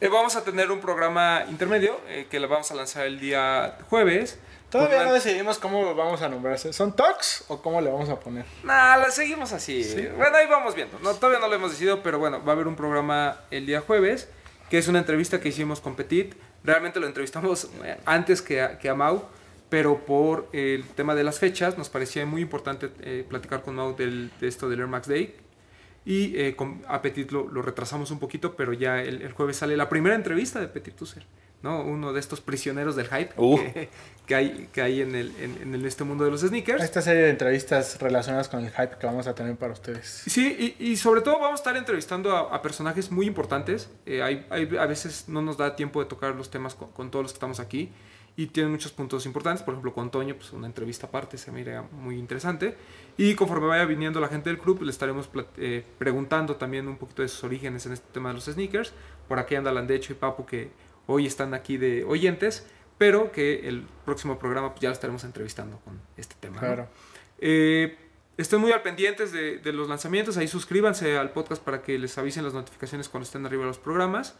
Eh, vamos a tener un programa intermedio eh, que lo vamos a lanzar el día jueves. Todavía no decidimos cómo vamos a nombrarse. ¿Son talks o cómo le vamos a poner? Nah, la seguimos así. Bueno, ahí vamos viendo. No, todavía no lo hemos decidido, pero bueno, va a haber un programa el día jueves, que es una entrevista que hicimos con Petit. Realmente lo entrevistamos eh, antes que a, que a Mau, pero por el tema de las fechas nos parecía muy importante eh, platicar con Mau del, de esto del Air Max Day. Y eh, con a Petit lo, lo retrasamos un poquito, pero ya el, el jueves sale la primera entrevista de Petit Tusser. ¿no? Uno de estos prisioneros del hype Uh. que, que hay, que hay en, el, en, en el- este mundo de los sneakers. Esta serie de entrevistas relacionadas con el hype que vamos a tener para ustedes. Sí, y, y sobre todo vamos a estar entrevistando a, a personajes muy importantes. Eh, hay, hay- a veces no nos da tiempo de tocar los temas con, con todos los que estamos aquí. Y tienen muchos puntos importantes. Por ejemplo, con Toño, pues una entrevista aparte se me iría muy interesante. Y conforme vaya viniendo la gente del club, le estaremos eh, preguntando también un poquito de sus orígenes en este tema de los sneakers. Por aquí anda Landecho y Papu, que hoy están aquí de oyentes. Pero que el próximo programa pues, ya lo estaremos entrevistando con este tema. ¿no? Claro. Eh, estén muy al pendientes de, de los lanzamientos. Ahí suscríbanse al podcast para que les avisen las notificaciones cuando estén arriba los programas.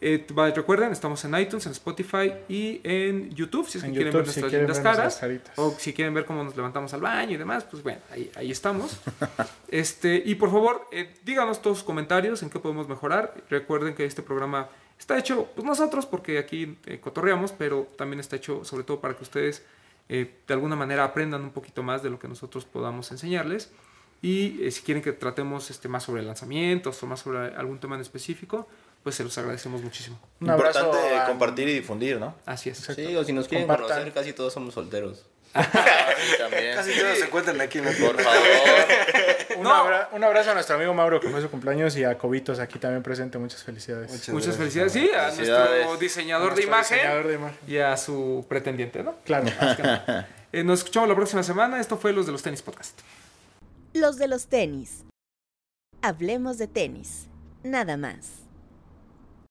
Eh, recuerden, estamos en iTunes, en Spotify y en YouTube. Si es que En quieren YouTube, ver si nuestras quieren lindas ver caras. O si quieren ver cómo nos levantamos al baño y demás, pues bueno, ahí, ahí estamos. (laughs) este, y por favor, eh, díganos todos sus comentarios en qué podemos mejorar. Recuerden que este programa está hecho, pues nosotros, porque aquí eh, cotorreamos, pero también está hecho sobre todo para que ustedes eh, de alguna manera aprendan un poquito más de lo que nosotros podamos enseñarles. Y eh, si quieren que tratemos este, más sobre lanzamientos o más sobre algún tema en específico, pues se los agradecemos muchísimo. Un abrazo Importante a- compartir y difundir, ¿no? Así es. Sí, o si nos quieren Compartan. conocer, casi todos somos solteros. (laughs) (laughs) También. Casi todos se encuentran aquí. ¿no? Por favor. (laughs) Un, No. abra- un abrazo a nuestro amigo Mauro que fue su cumpleaños y a Cobitos aquí también presente. Muchas felicidades. Muchas felicidades, sí, a Felicidades. nuestro diseñador de Nuestro imagen diseñador de imagen. y a su pretendiente, ¿no? Claro. Más que nada. Eh, nos escuchamos la próxima semana. Esto fue Los de los Tenis Podcast. Los de los tenis. Hablemos de tenis. Nada más.